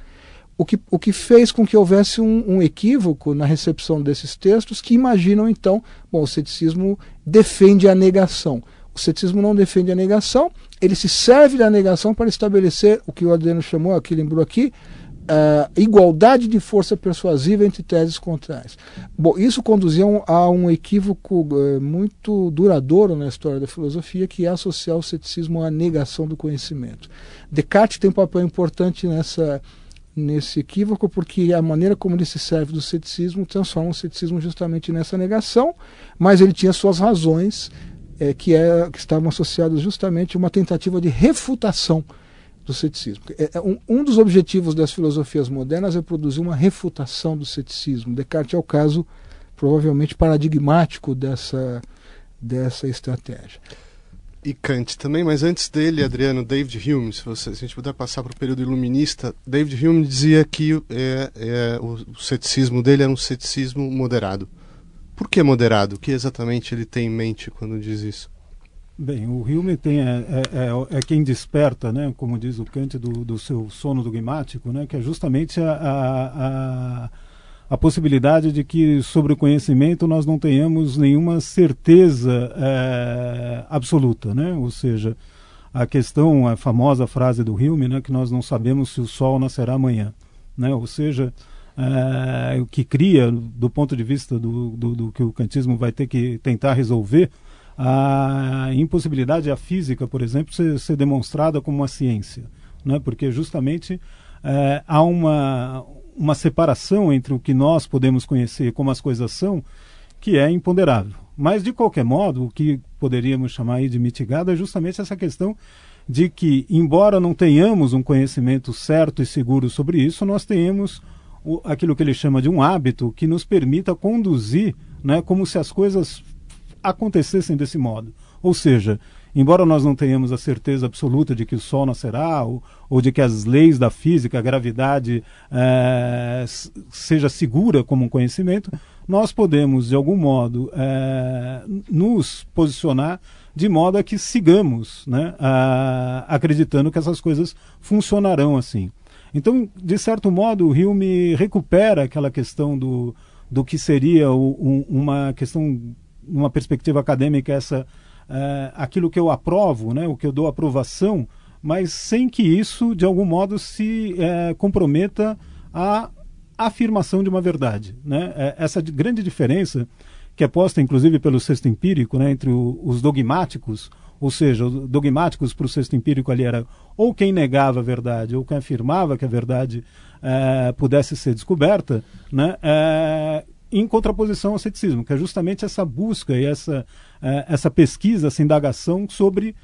O que, o que fez com que houvesse um, um equívoco na recepção desses textos que imaginam, então, bom, o ceticismo defende a negação. O ceticismo não defende a negação, ele se serve da negação para estabelecer o que o Adriano chamou, aqui lembrou aqui, uh, igualdade de força persuasiva entre teses contrárias. Bom, isso conduzia a um equívoco uh, muito duradouro na história da filosofia, que é associar o ceticismo à negação do conhecimento. Descartes tem um papel importante nessa nesse equívoco, porque a maneira como ele se serve do ceticismo transforma o ceticismo justamente nessa negação, mas ele tinha suas razões é, que, é, que estavam associadas justamente a uma tentativa de refutação do ceticismo. É, é, um, um, dos objetivos das filosofias modernas é produzir uma refutação do ceticismo. Descartes é o caso provavelmente paradigmático dessa, dessa estratégia. E Kant também, mas antes dele, Adriano, David Hume, se, você, se a gente puder passar para o período iluminista, David Hume dizia que é, é, o, o ceticismo dele era um ceticismo moderado. Por que moderado? O que exatamente ele tem em mente quando diz isso? Bem, o Hume tem, é, é, é, é quem desperta, né, como diz o Kant, do, do seu sono dogmático, né, que é justamente a, a, a, possibilidade de que sobre o conhecimento nós não tenhamos nenhuma certeza é, absoluta, né, ou seja, a questão, a famosa frase do Hume, né, que nós não sabemos se o sol nascerá amanhã, né, ou seja, é, que cria, do ponto de vista do, do, do, que o kantismo vai ter que tentar resolver, a impossibilidade a física, por exemplo, ser, ser demonstrada como uma ciência, né? porque justamente é, há uma, uma separação entre o que nós podemos conhecer como as coisas são, que é imponderável. Mas, de qualquer modo, o que poderíamos chamar de mitigado é justamente essa questão de que, embora não tenhamos um conhecimento certo e seguro sobre isso, nós tenhamos o, aquilo que ele chama de um hábito que nos permita conduzir né, como se as coisas acontecessem desse modo. Ou seja, embora nós não tenhamos a certeza absoluta de que o Sol nascerá, ou, ou de que as leis da física, a gravidade, é, seja segura como um conhecimento, nós podemos, de algum modo, é, nos posicionar de modo a que sigamos né, a, acreditando que essas coisas funcionarão assim. Então, de certo modo, o Hume recupera aquela questão do, do que seria um, uma questão, numa perspectiva acadêmica, essa, é, aquilo que eu aprovo, né, o que eu dou aprovação, mas sem que isso, de algum modo, se é, comprometa a afirmação de uma verdade. Né? É, essa grande diferença que é posta, inclusive, pelo sexto empírico, né, entre o, os dogmáticos, ou seja, dogmáticos para o sexto empírico ali era ou quem negava a verdade ou quem afirmava que a verdade é, pudesse ser descoberta, né, é, em contraposição ao ceticismo, que é justamente essa busca e essa, é, essa pesquisa, essa indagação sobre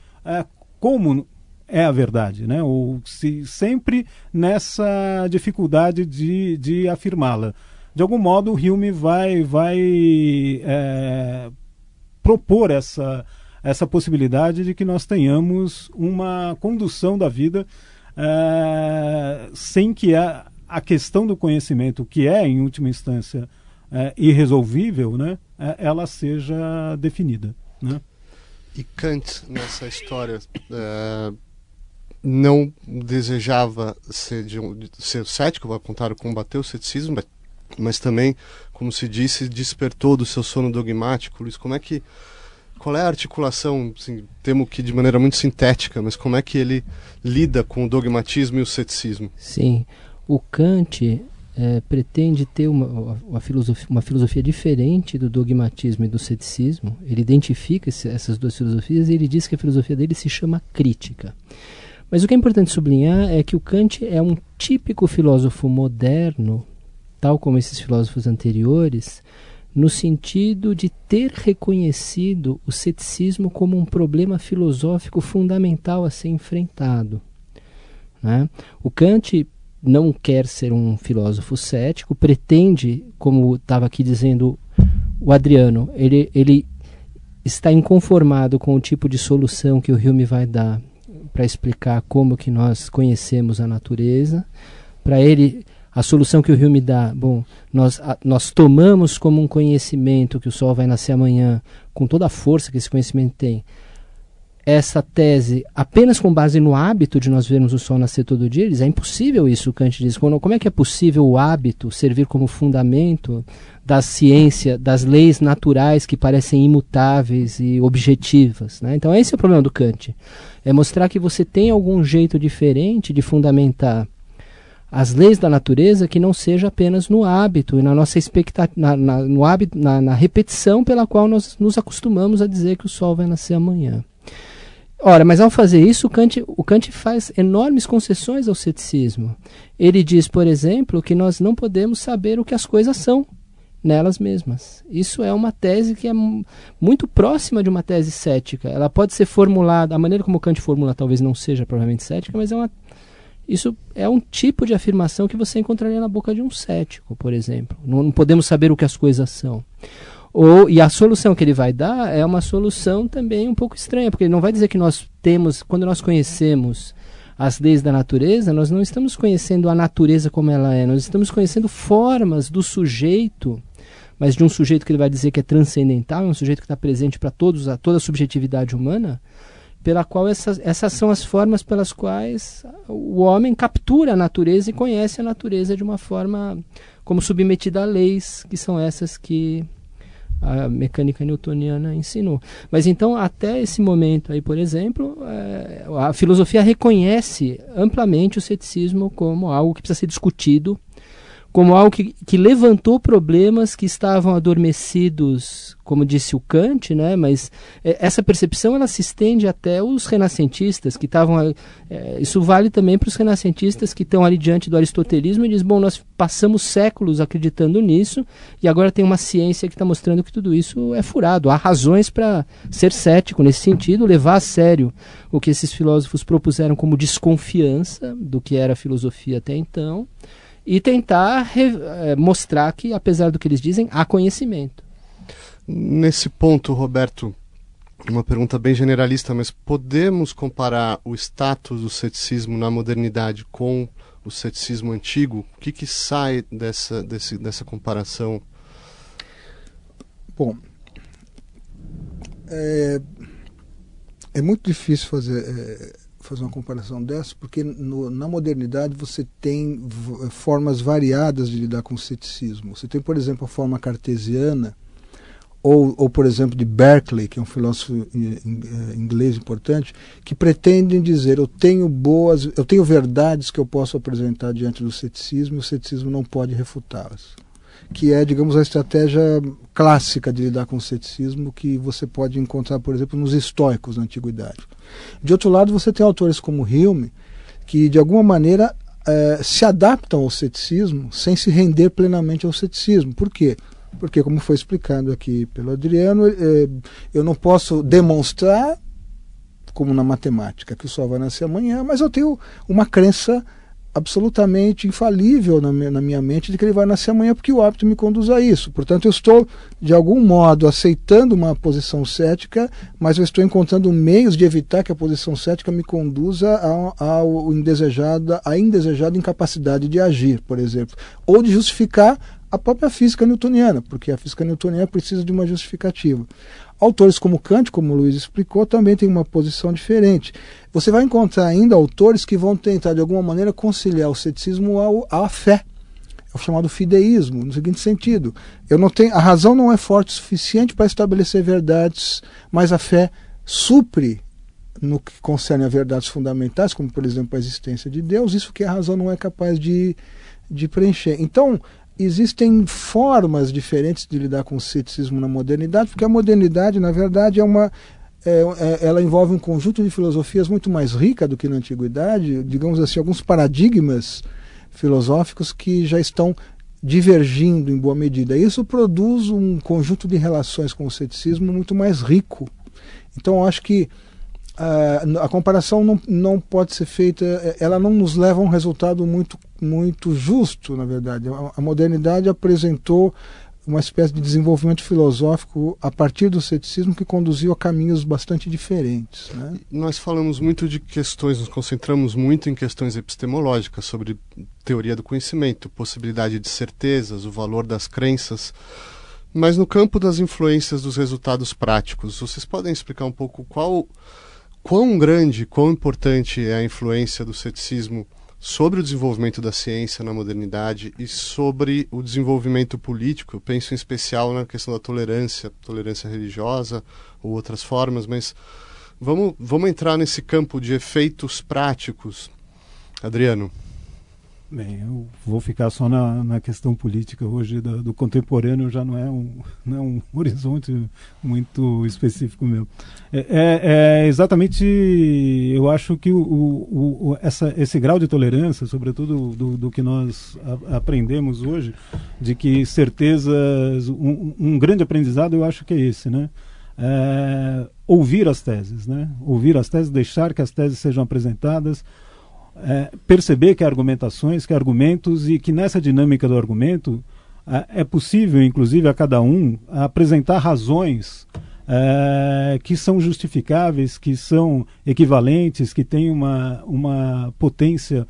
como é a verdade, né, ou se sempre nessa dificuldade de, de afirmá-la. De algum modo, o Hume vai, vai propor essa essa possibilidade de que nós tenhamos uma condução da vida é, sem que a, a questão do conhecimento, que é, em última instância, é, irresolvível, né, é, ela seja definida. Né? E Kant, nessa história, não desejava ser, de um, ser cético, ao contrário, combater o ceticismo, mas, mas também, como se disse, despertou do seu sono dogmático. Luiz, como é que qual é a articulação, assim, temo que de maneira muito sintética, mas como é que ele lida com o dogmatismo e o ceticismo? Sim, o Kant é, pretende ter uma, uma, filosofia, uma filosofia diferente do dogmatismo e do ceticismo. Ele identifica esse, essas duas filosofias e ele diz que a filosofia dele se chama crítica. Mas o que é importante sublinhar é que o Kant é um típico filósofo moderno, tal como esses filósofos anteriores, no sentido de ter reconhecido o ceticismo como um problema filosófico fundamental a ser enfrentado. Né? O Kant não quer ser um filósofo cético, pretende, como estava aqui dizendo o Adriano, ele, ele está inconformado com o tipo de solução que o Hume vai dar para explicar como que nós conhecemos a natureza. Para ele, a solução que o Rio me dá, bom, nós, a, nós tomamos como um conhecimento que o Sol vai nascer amanhã, com toda a força que esse conhecimento tem, essa tese apenas com base no hábito de nós vermos o Sol nascer todo dia, eles, é impossível isso, Kant diz. Como, como é que é possível o hábito servir como fundamento da ciência, das leis naturais que parecem imutáveis e objetivas? Né? Então esse é o problema do Kant. É mostrar que você tem algum jeito diferente de fundamentar as leis da natureza que não seja apenas no hábito e na nossa expectativa, na, na, no hábito, na, na repetição pela qual nós nos acostumamos a dizer que o sol vai nascer amanhã. Ora, mas ao fazer isso, o Kant, o Kant faz enormes concessões ao ceticismo. Ele diz, por exemplo, que nós não podemos saber o que as coisas são nelas mesmas. Isso é uma tese que é muito próxima de uma tese cética. Ela pode ser formulada, a maneira como Kant formula talvez não seja provavelmente cética, mas é uma isso é um tipo de afirmação que você encontraria na boca de um cético, por exemplo. Não, não, podemos saber o que as coisas são. Ou, e a solução que ele vai dar é uma solução também um pouco estranha, porque ele não vai dizer que nós temos, quando nós conhecemos as leis da natureza, nós não estamos conhecendo a natureza como ela é, nós estamos conhecendo formas do sujeito, mas de um sujeito que ele vai dizer que é transcendental, um sujeito que está presente para todos, a toda a subjetividade humana, pela qual essas, essas são as formas pelas quais o homem captura a natureza e conhece a natureza de uma forma como submetida a leis, que são essas que a mecânica newtoniana ensinou. Mas então, até esse momento aí, por exemplo, é, a filosofia reconhece amplamente o ceticismo como algo que precisa ser discutido como algo que, que levantou problemas que estavam adormecidos, como disse o Kant, né? mas é, essa percepção ela se estende até os renascentistas, que estavam. É, isso vale também para os renascentistas que estão ali diante do aristotelismo e diz: bom, nós passamos séculos acreditando nisso e agora tem uma ciência que está mostrando que tudo isso é furado. Há razões para ser cético nesse sentido, levar a sério o que esses filósofos propuseram como desconfiança do que era a filosofia até então e tentar eh, mostrar que, apesar do que eles dizem, há conhecimento. Nesse ponto, Roberto, uma pergunta bem generalista, mas podemos comparar o status do ceticismo na modernidade com o ceticismo antigo? O que, que sai dessa, desse, dessa comparação? Bom, é, é muito difícil fazer. Fazer uma comparação dessa, porque no, na modernidade você tem formas variadas de lidar com o ceticismo. Você tem, por exemplo, a forma cartesiana, ou, ou por exemplo, de Berkeley, que é um filósofo eh, inglês importante, que pretendem dizer eu tenho boas, eu tenho verdades que eu posso apresentar diante do ceticismo e o ceticismo não pode refutá-las que é, digamos, a estratégia clássica de lidar com o ceticismo que você pode encontrar, por exemplo, nos estoicos na antiguidade. De outro lado, você tem autores como Hume, que de alguma maneira eh, se adaptam ao ceticismo sem se render plenamente ao ceticismo. Por quê? Porque, como foi explicado aqui pelo Adriano, eh, eu não posso demonstrar, como na matemática, que o sol vai nascer amanhã, mas eu tenho uma crença absolutamente infalível na minha, na minha mente de que ele vai nascer amanhã porque o hábito me conduz a isso. Portanto, eu estou, de algum modo, aceitando uma posição cética, mas eu estou encontrando meios de evitar que a posição cética me conduza ao indesejada, à indesejada incapacidade de agir, por exemplo, ou de justificar a própria física newtoniana, porque a física newtoniana precisa de uma justificativa. Autores como Kant, como o Luiz explicou, também têm uma posição diferente. Você vai encontrar ainda autores que vão tentar, de alguma maneira, conciliar o ceticismo ao, à fé. É o chamado fideísmo, no seguinte sentido. Eu não tenho, a razão não é forte o suficiente para estabelecer verdades, mas a fé supre no que concerne a verdades fundamentais, como por exemplo a existência de Deus, isso que a razão não é capaz de, de preencher. Então, existem formas diferentes de lidar com o ceticismo na modernidade, porque a modernidade, na verdade, é uma é, é, ela envolve um conjunto de filosofias muito mais rica do que na antiguidade, digamos assim, alguns paradigmas filosóficos que já estão divergindo em boa medida. Isso produz um conjunto de relações com o ceticismo muito mais rico. Então, acho que uh, a comparação não, não pode ser feita, ela não nos leva a um resultado muito, muito justo, na verdade. A, a modernidade apresentou uma espécie de desenvolvimento filosófico a partir do ceticismo que conduziu a caminhos bastante diferentes. Né? Nós falamos muito de questões, nos concentramos muito em questões epistemológicas sobre teoria do conhecimento, possibilidade de certezas, o valor das crenças. Mas no campo das influências dos resultados práticos, vocês podem explicar um pouco qual quão grande, quão importante é a influência do ceticismo sobre o desenvolvimento da ciência na modernidade e sobre o desenvolvimento político. Eu penso em especial na questão da tolerância, tolerância religiosa ou outras formas, mas vamos, vamos entrar nesse campo de efeitos práticos. Adriano. Bem, eu vou ficar só na, na questão política hoje do, do contemporâneo, já não é, um, não é um [LAUGHS] horizonte muito específico meu. É, é, é exatamente, eu acho que o, o, o, essa, esse grau de tolerância, sobretudo do, do que nós a, aprendemos hoje, de que certezas, um, um, grande aprendizado eu acho que é esse, né? É, ouvir as teses, né? Ouvir as teses, deixar que as teses sejam apresentadas, é, perceber que há argumentações, que há argumentos e que nessa dinâmica do argumento é, é possível, inclusive, a cada um apresentar razões é, que são justificáveis, que são equivalentes, que têm uma, uma potência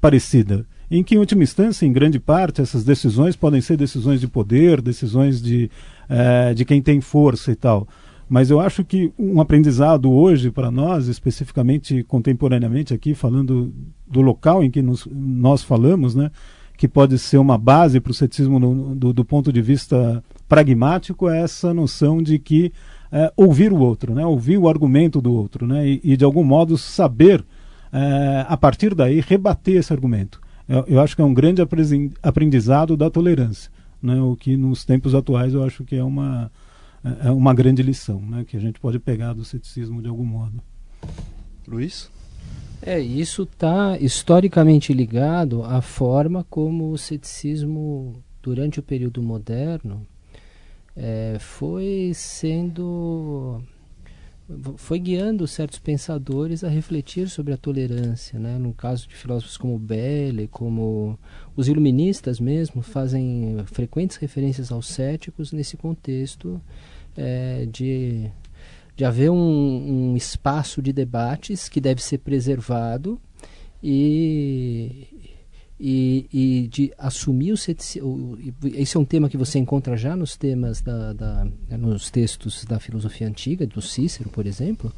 parecida. Em que, em última instância, em grande parte, essas decisões podem ser decisões de poder, decisões de, é, de quem tem força e tal. Mas eu acho que um aprendizado hoje para nós, especificamente contemporaneamente aqui, falando do local em que nos, nós falamos, né, que pode ser uma base para o ceticismo no, do, do, ponto de vista pragmático, é essa noção de que é, ouvir o outro, né, ouvir o argumento do outro, né, e, e de algum modo saber, é, a partir daí, rebater esse argumento. Eu, eu acho que é um grande aprendizado da tolerância, né, o que nos tempos atuais eu acho que é uma é, é uma grande lição, né, que a gente pode pegar do ceticismo de algum modo. Luiz? É, isso está historicamente ligado à forma como o ceticismo, durante o período moderno, é, foi sendo foi guiando certos pensadores a refletir sobre a tolerância, né? No caso de filósofos como Belle, como os iluministas mesmo, fazem frequentes referências aos céticos nesse contexto é, de, de haver um, um espaço de debates que deve ser preservado e, e, e, de assumir o ceticismo. Esse é um tema que você encontra já nos temas da, da, nos textos da filosofia antiga, do Cícero, por exemplo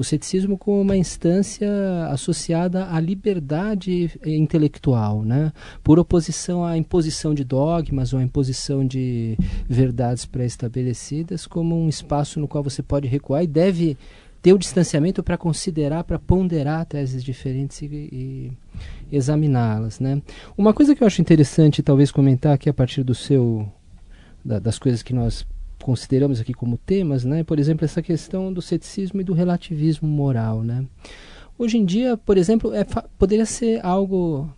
o ceticismo como uma instância associada à liberdade intelectual, né? por oposição à imposição de dogmas ou à imposição de verdades pré-estabelecidas, como um espaço no qual você pode recuar e deve ter o distanciamento para considerar, para ponderar teses diferentes e, e examiná-las. Né? Uma coisa que eu acho interessante, talvez comentar aqui a partir do seu da, das coisas que nós consideramos aqui como temas, né? Por exemplo, essa questão do ceticismo e do relativismo moral, né? Hoje em dia, por exemplo, é, poderia ser algo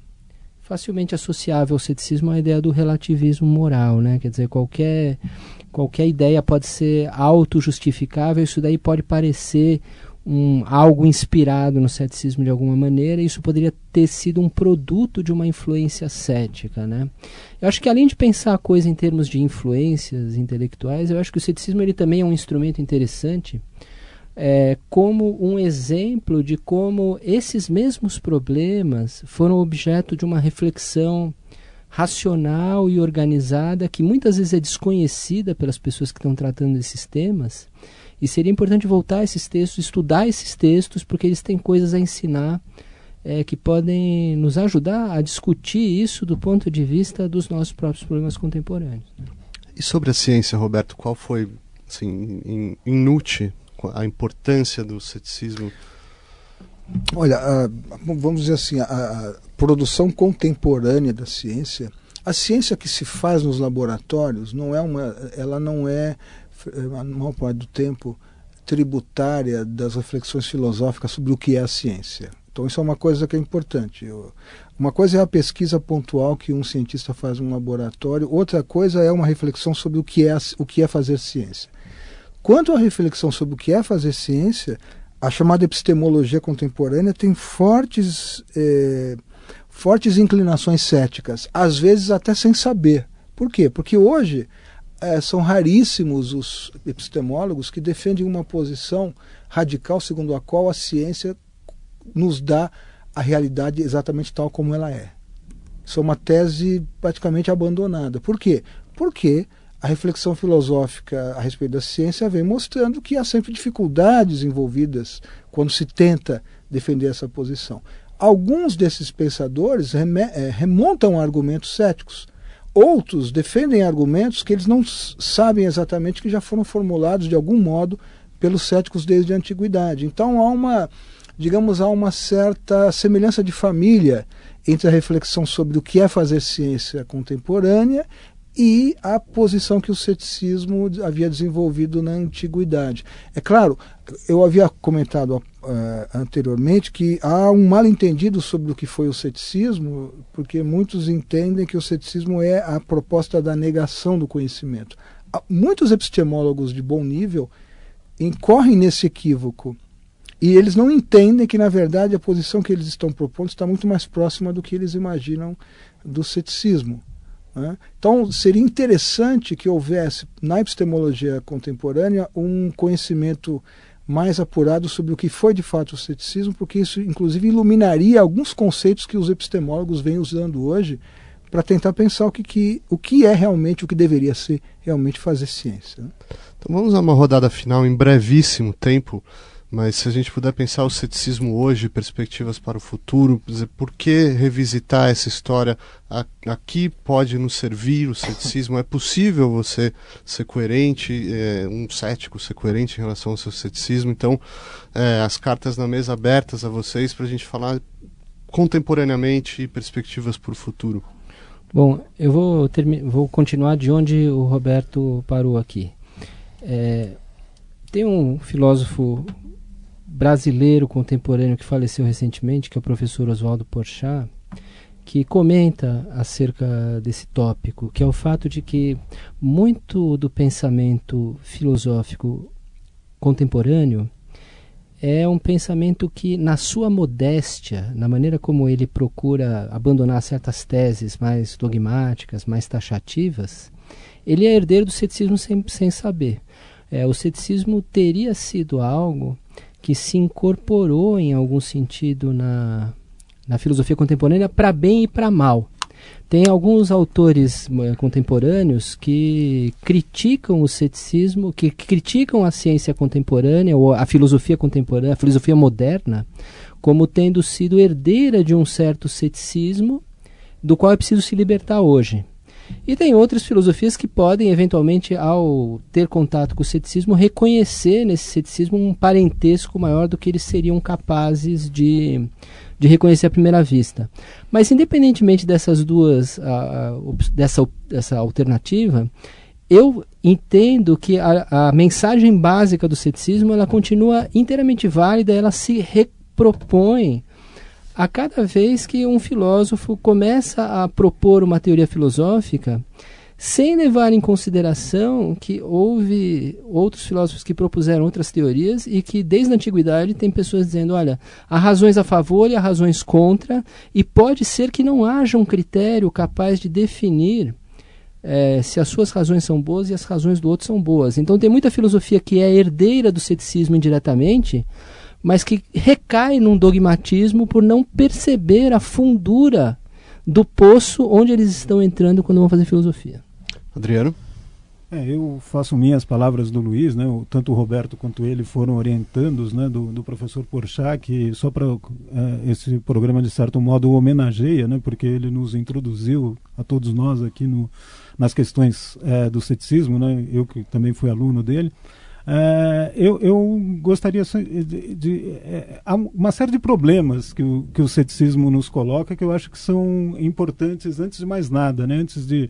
facilmente associável ao ceticismo à ideia do relativismo moral, né? Quer dizer, qualquer qualquer ideia pode ser auto-justificável, isso daí pode parecer um, algo inspirado no ceticismo de alguma maneira, isso poderia ter sido um produto de uma influência cética. Né? Eu acho que além de pensar a coisa em termos de influências intelectuais, eu acho que o ceticismo ele também é um instrumento interessante é, como um exemplo de como esses mesmos problemas foram objeto de uma reflexão racional e organizada que muitas vezes é desconhecida pelas pessoas que estão tratando desses temas. E seria importante voltar a esses textos, estudar esses textos, porque eles têm coisas a ensinar é, que podem nos ajudar a discutir isso do ponto de vista dos nossos próprios problemas contemporâneos. Né? E sobre a ciência, Roberto, qual foi, assim, Nutt, a importância do ceticismo? Olha, a, vamos dizer assim, a, a, produção contemporânea da ciência, a ciência que se faz nos laboratórios não é uma, ela não é a maior parte do tempo tributária das reflexões filosóficas sobre o que é a ciência. Então isso é uma coisa que é importante. Uma coisa é a pesquisa pontual que um cientista faz no laboratório, outra coisa é uma reflexão sobre o que é, o que é fazer ciência. Quanto à reflexão sobre o que é fazer ciência, a chamada epistemologia contemporânea tem fortes, eh, fortes inclinações céticas, às vezes até sem saber. Por quê? Porque hoje eh, são raríssimos os epistemólogos que defendem uma posição radical segundo a qual a ciência nos dá a realidade exatamente tal como ela é. Isso é uma tese praticamente abandonada. Por quê? Porque a reflexão filosófica a respeito da ciência vem mostrando que há sempre dificuldades envolvidas quando se tenta defender essa posição. Alguns desses pensadores eh, remontam a argumentos céticos. Outros defendem argumentos que eles não sabem exatamente que já foram formulados de algum modo pelos céticos desde a antiguidade. Então há uma, digamos, há uma certa semelhança de família entre a reflexão sobre o que é fazer ciência contemporânea e a posição que o ceticismo havia desenvolvido na antiguidade. É claro, eu havia comentado uh, anteriormente que há um mal entendido sobre o que foi o ceticismo, porque muitos entendem que o ceticismo é a proposta da negação do conhecimento. Muitos epistemólogos de bom nível incorrem nesse equívoco. E eles não entendem que, na verdade, a posição que eles estão propondo está muito mais próxima do que eles imaginam do ceticismo. Né? Então, seria interessante que houvesse, na epistemologia contemporânea, um conhecimento mais apurado sobre o que foi de fato o ceticismo, porque isso, inclusive, iluminaria alguns conceitos que os epistemólogos vêm usando hoje para tentar pensar o que, que, o que é realmente, o que deveria ser realmente fazer ciência. Né? Então, vamos a uma rodada final em brevíssimo tempo mas se a gente puder pensar o ceticismo hoje, perspectivas para o futuro, dizer, por que revisitar essa história? Aqui pode nos servir o ceticismo? É possível você ser coerente, é, um cético ser coerente em relação ao seu ceticismo? Então, é, as cartas na mesa abertas a vocês para a gente falar contemporaneamente perspectivas para o futuro. Bom, eu vou, vou continuar de onde o Roberto parou aqui. É, tem um filósofo brasileiro contemporâneo que faleceu recentemente, que é o professor Oswaldo Porchat, que comenta acerca desse tópico, que é o fato de que muito do pensamento filosófico contemporâneo é um pensamento que, na sua modéstia, na maneira como ele procura abandonar certas teses mais dogmáticas, mais taxativas, ele é herdeiro do ceticismo sem, sem saber. É, o ceticismo teria sido algo que se incorporou em algum sentido na, na filosofia contemporânea para bem e para mal. Tem alguns autores eh, contemporâneos que criticam o ceticismo, que criticam a ciência contemporânea ou a filosofia contemporânea, a filosofia moderna, como tendo sido herdeira de um certo ceticismo do qual é preciso se libertar hoje. E tem outras filosofias que podem, eventualmente, ao ter contato com o ceticismo, reconhecer nesse ceticismo um parentesco maior do que eles seriam capazes de, de reconhecer à primeira vista. Mas, independentemente dessas duas, uh, dessa, dessa alternativa, eu entendo que a, a, mensagem básica do ceticismo ela continua inteiramente válida, ela se repropõe a cada vez que um filósofo começa a propor uma teoria filosófica, sem levar em consideração que houve outros filósofos que propuseram outras teorias e que desde a antiguidade tem pessoas dizendo, olha, há razões a favor e há razões contra, e pode ser que não haja um critério capaz de definir é, se as suas razões são boas e as razões do outro são boas. Então tem muita filosofia que é herdeira do ceticismo indiretamente, mas que recai num dogmatismo por não perceber a fundura do poço onde eles estão entrando quando vão fazer filosofia. Adriano? É, eu faço minhas palavras do Luiz, né? O, tanto o Roberto quanto ele foram orientandos, né? Do, do professor Porchat, que só para é, esse programa de certo modo o homenageia, né? Porque ele nos introduziu a todos nós aqui no, nas questões é, do ceticismo, né? Eu que também fui aluno dele. É, eu, eu, gostaria de, de é, há uma série de problemas que o, que o ceticismo nos coloca que eu acho que são importantes antes de mais nada, né? Antes de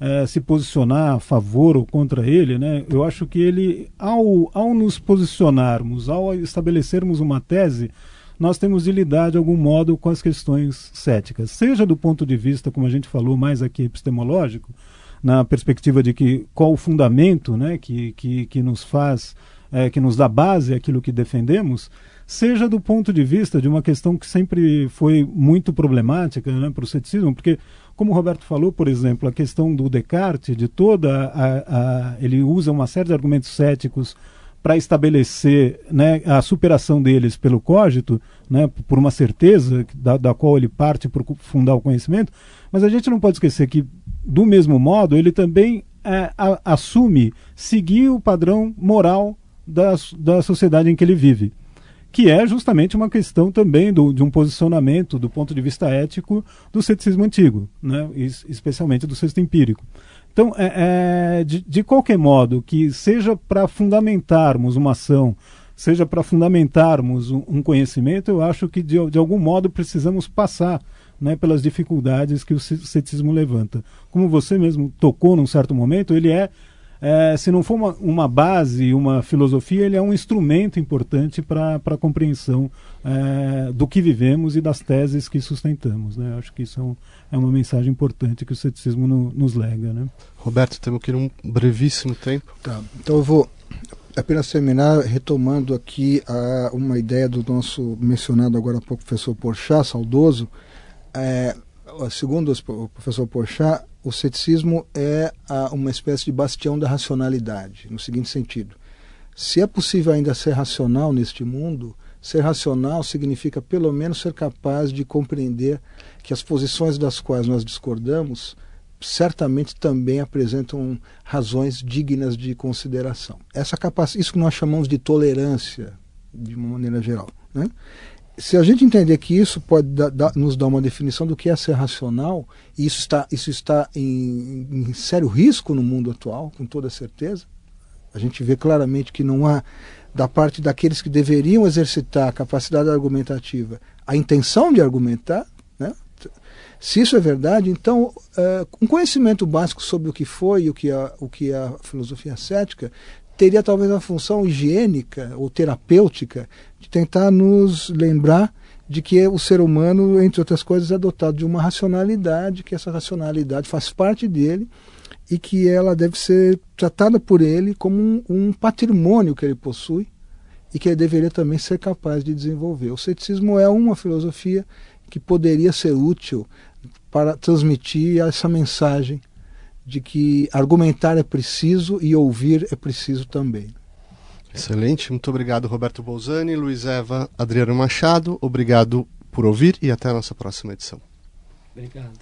é, se posicionar a favor ou contra ele, né? Eu acho que ele, ao, ao nos posicionarmos, ao estabelecermos uma tese, nós temos de lidar de algum modo com as questões céticas, seja do ponto de vista, como a gente falou, mais aqui epistemológico, na perspectiva de que qual o fundamento, né, que, que, que nos faz, é, que nos dá base àquilo que defendemos, seja do ponto de vista de uma questão que sempre foi muito problemática né, para o ceticismo, porque como o Roberto falou, por exemplo, a questão do Descartes, de toda a, a ele usa uma série de argumentos céticos para estabelecer né, a superação deles pelo cógito, né, por uma certeza da, da qual ele parte para fundar o conhecimento, mas a gente não pode esquecer que, do mesmo modo, ele também é, a, assume seguir o padrão moral da, da sociedade em que ele vive que é justamente uma questão também do, de um posicionamento do ponto de vista ético do ceticismo antigo, né? especialmente do sexto empírico. Então, é, é, de, de qualquer modo, que seja para fundamentarmos uma ação, seja para fundamentarmos um, um, conhecimento, eu acho que de, de algum modo precisamos passar né, pelas dificuldades que o ceticismo levanta. Como você mesmo tocou num certo momento, ele é é, se não for uma, uma, base, uma filosofia, ele é um instrumento importante para a compreensão é, do que vivemos e das teses que sustentamos. Né? Acho que isso é, um, é uma mensagem importante que o ceticismo no, nos lega. Né? Roberto, temos que ir um brevíssimo tempo. Tá, então eu vou apenas terminar retomando aqui a, uma ideia do nosso mencionado agora há pouco professor Porchat, saudoso. É, segundo o professor Porchat, o ceticismo é uma espécie de bastião da racionalidade, no seguinte sentido: se é possível ainda ser racional neste mundo, ser racional significa pelo menos ser capaz de compreender que as posições das quais nós discordamos certamente também apresentam razões dignas de consideração. Essa capacidade, isso que nós chamamos de tolerância, de uma maneira geral, né? Se a gente entender que isso pode da, da, nos dar uma definição do que é ser racional, e isso está, isso está em, em, sério risco no mundo atual, com toda certeza, a gente vê claramente que não há, da parte daqueles que deveriam exercitar a capacidade argumentativa, a intenção de argumentar. Né? Se isso é verdade, então, uh, um conhecimento básico sobre o que foi e o que, a, o que é a filosofia cética teria talvez a função higiênica ou terapêutica de tentar nos lembrar de que o ser humano, entre outras coisas, é dotado de uma racionalidade, que essa racionalidade faz parte dele e que ela deve ser tratada por ele como um, um patrimônio que ele possui e que ele deveria também ser capaz de desenvolver. O ceticismo é uma filosofia que poderia ser útil para transmitir essa mensagem de que argumentar é preciso e ouvir é preciso também. Excelente, muito obrigado Roberto Bolzani, Luiz Eva, Adriano Machado, obrigado por ouvir e até a nossa próxima edição. Obrigado.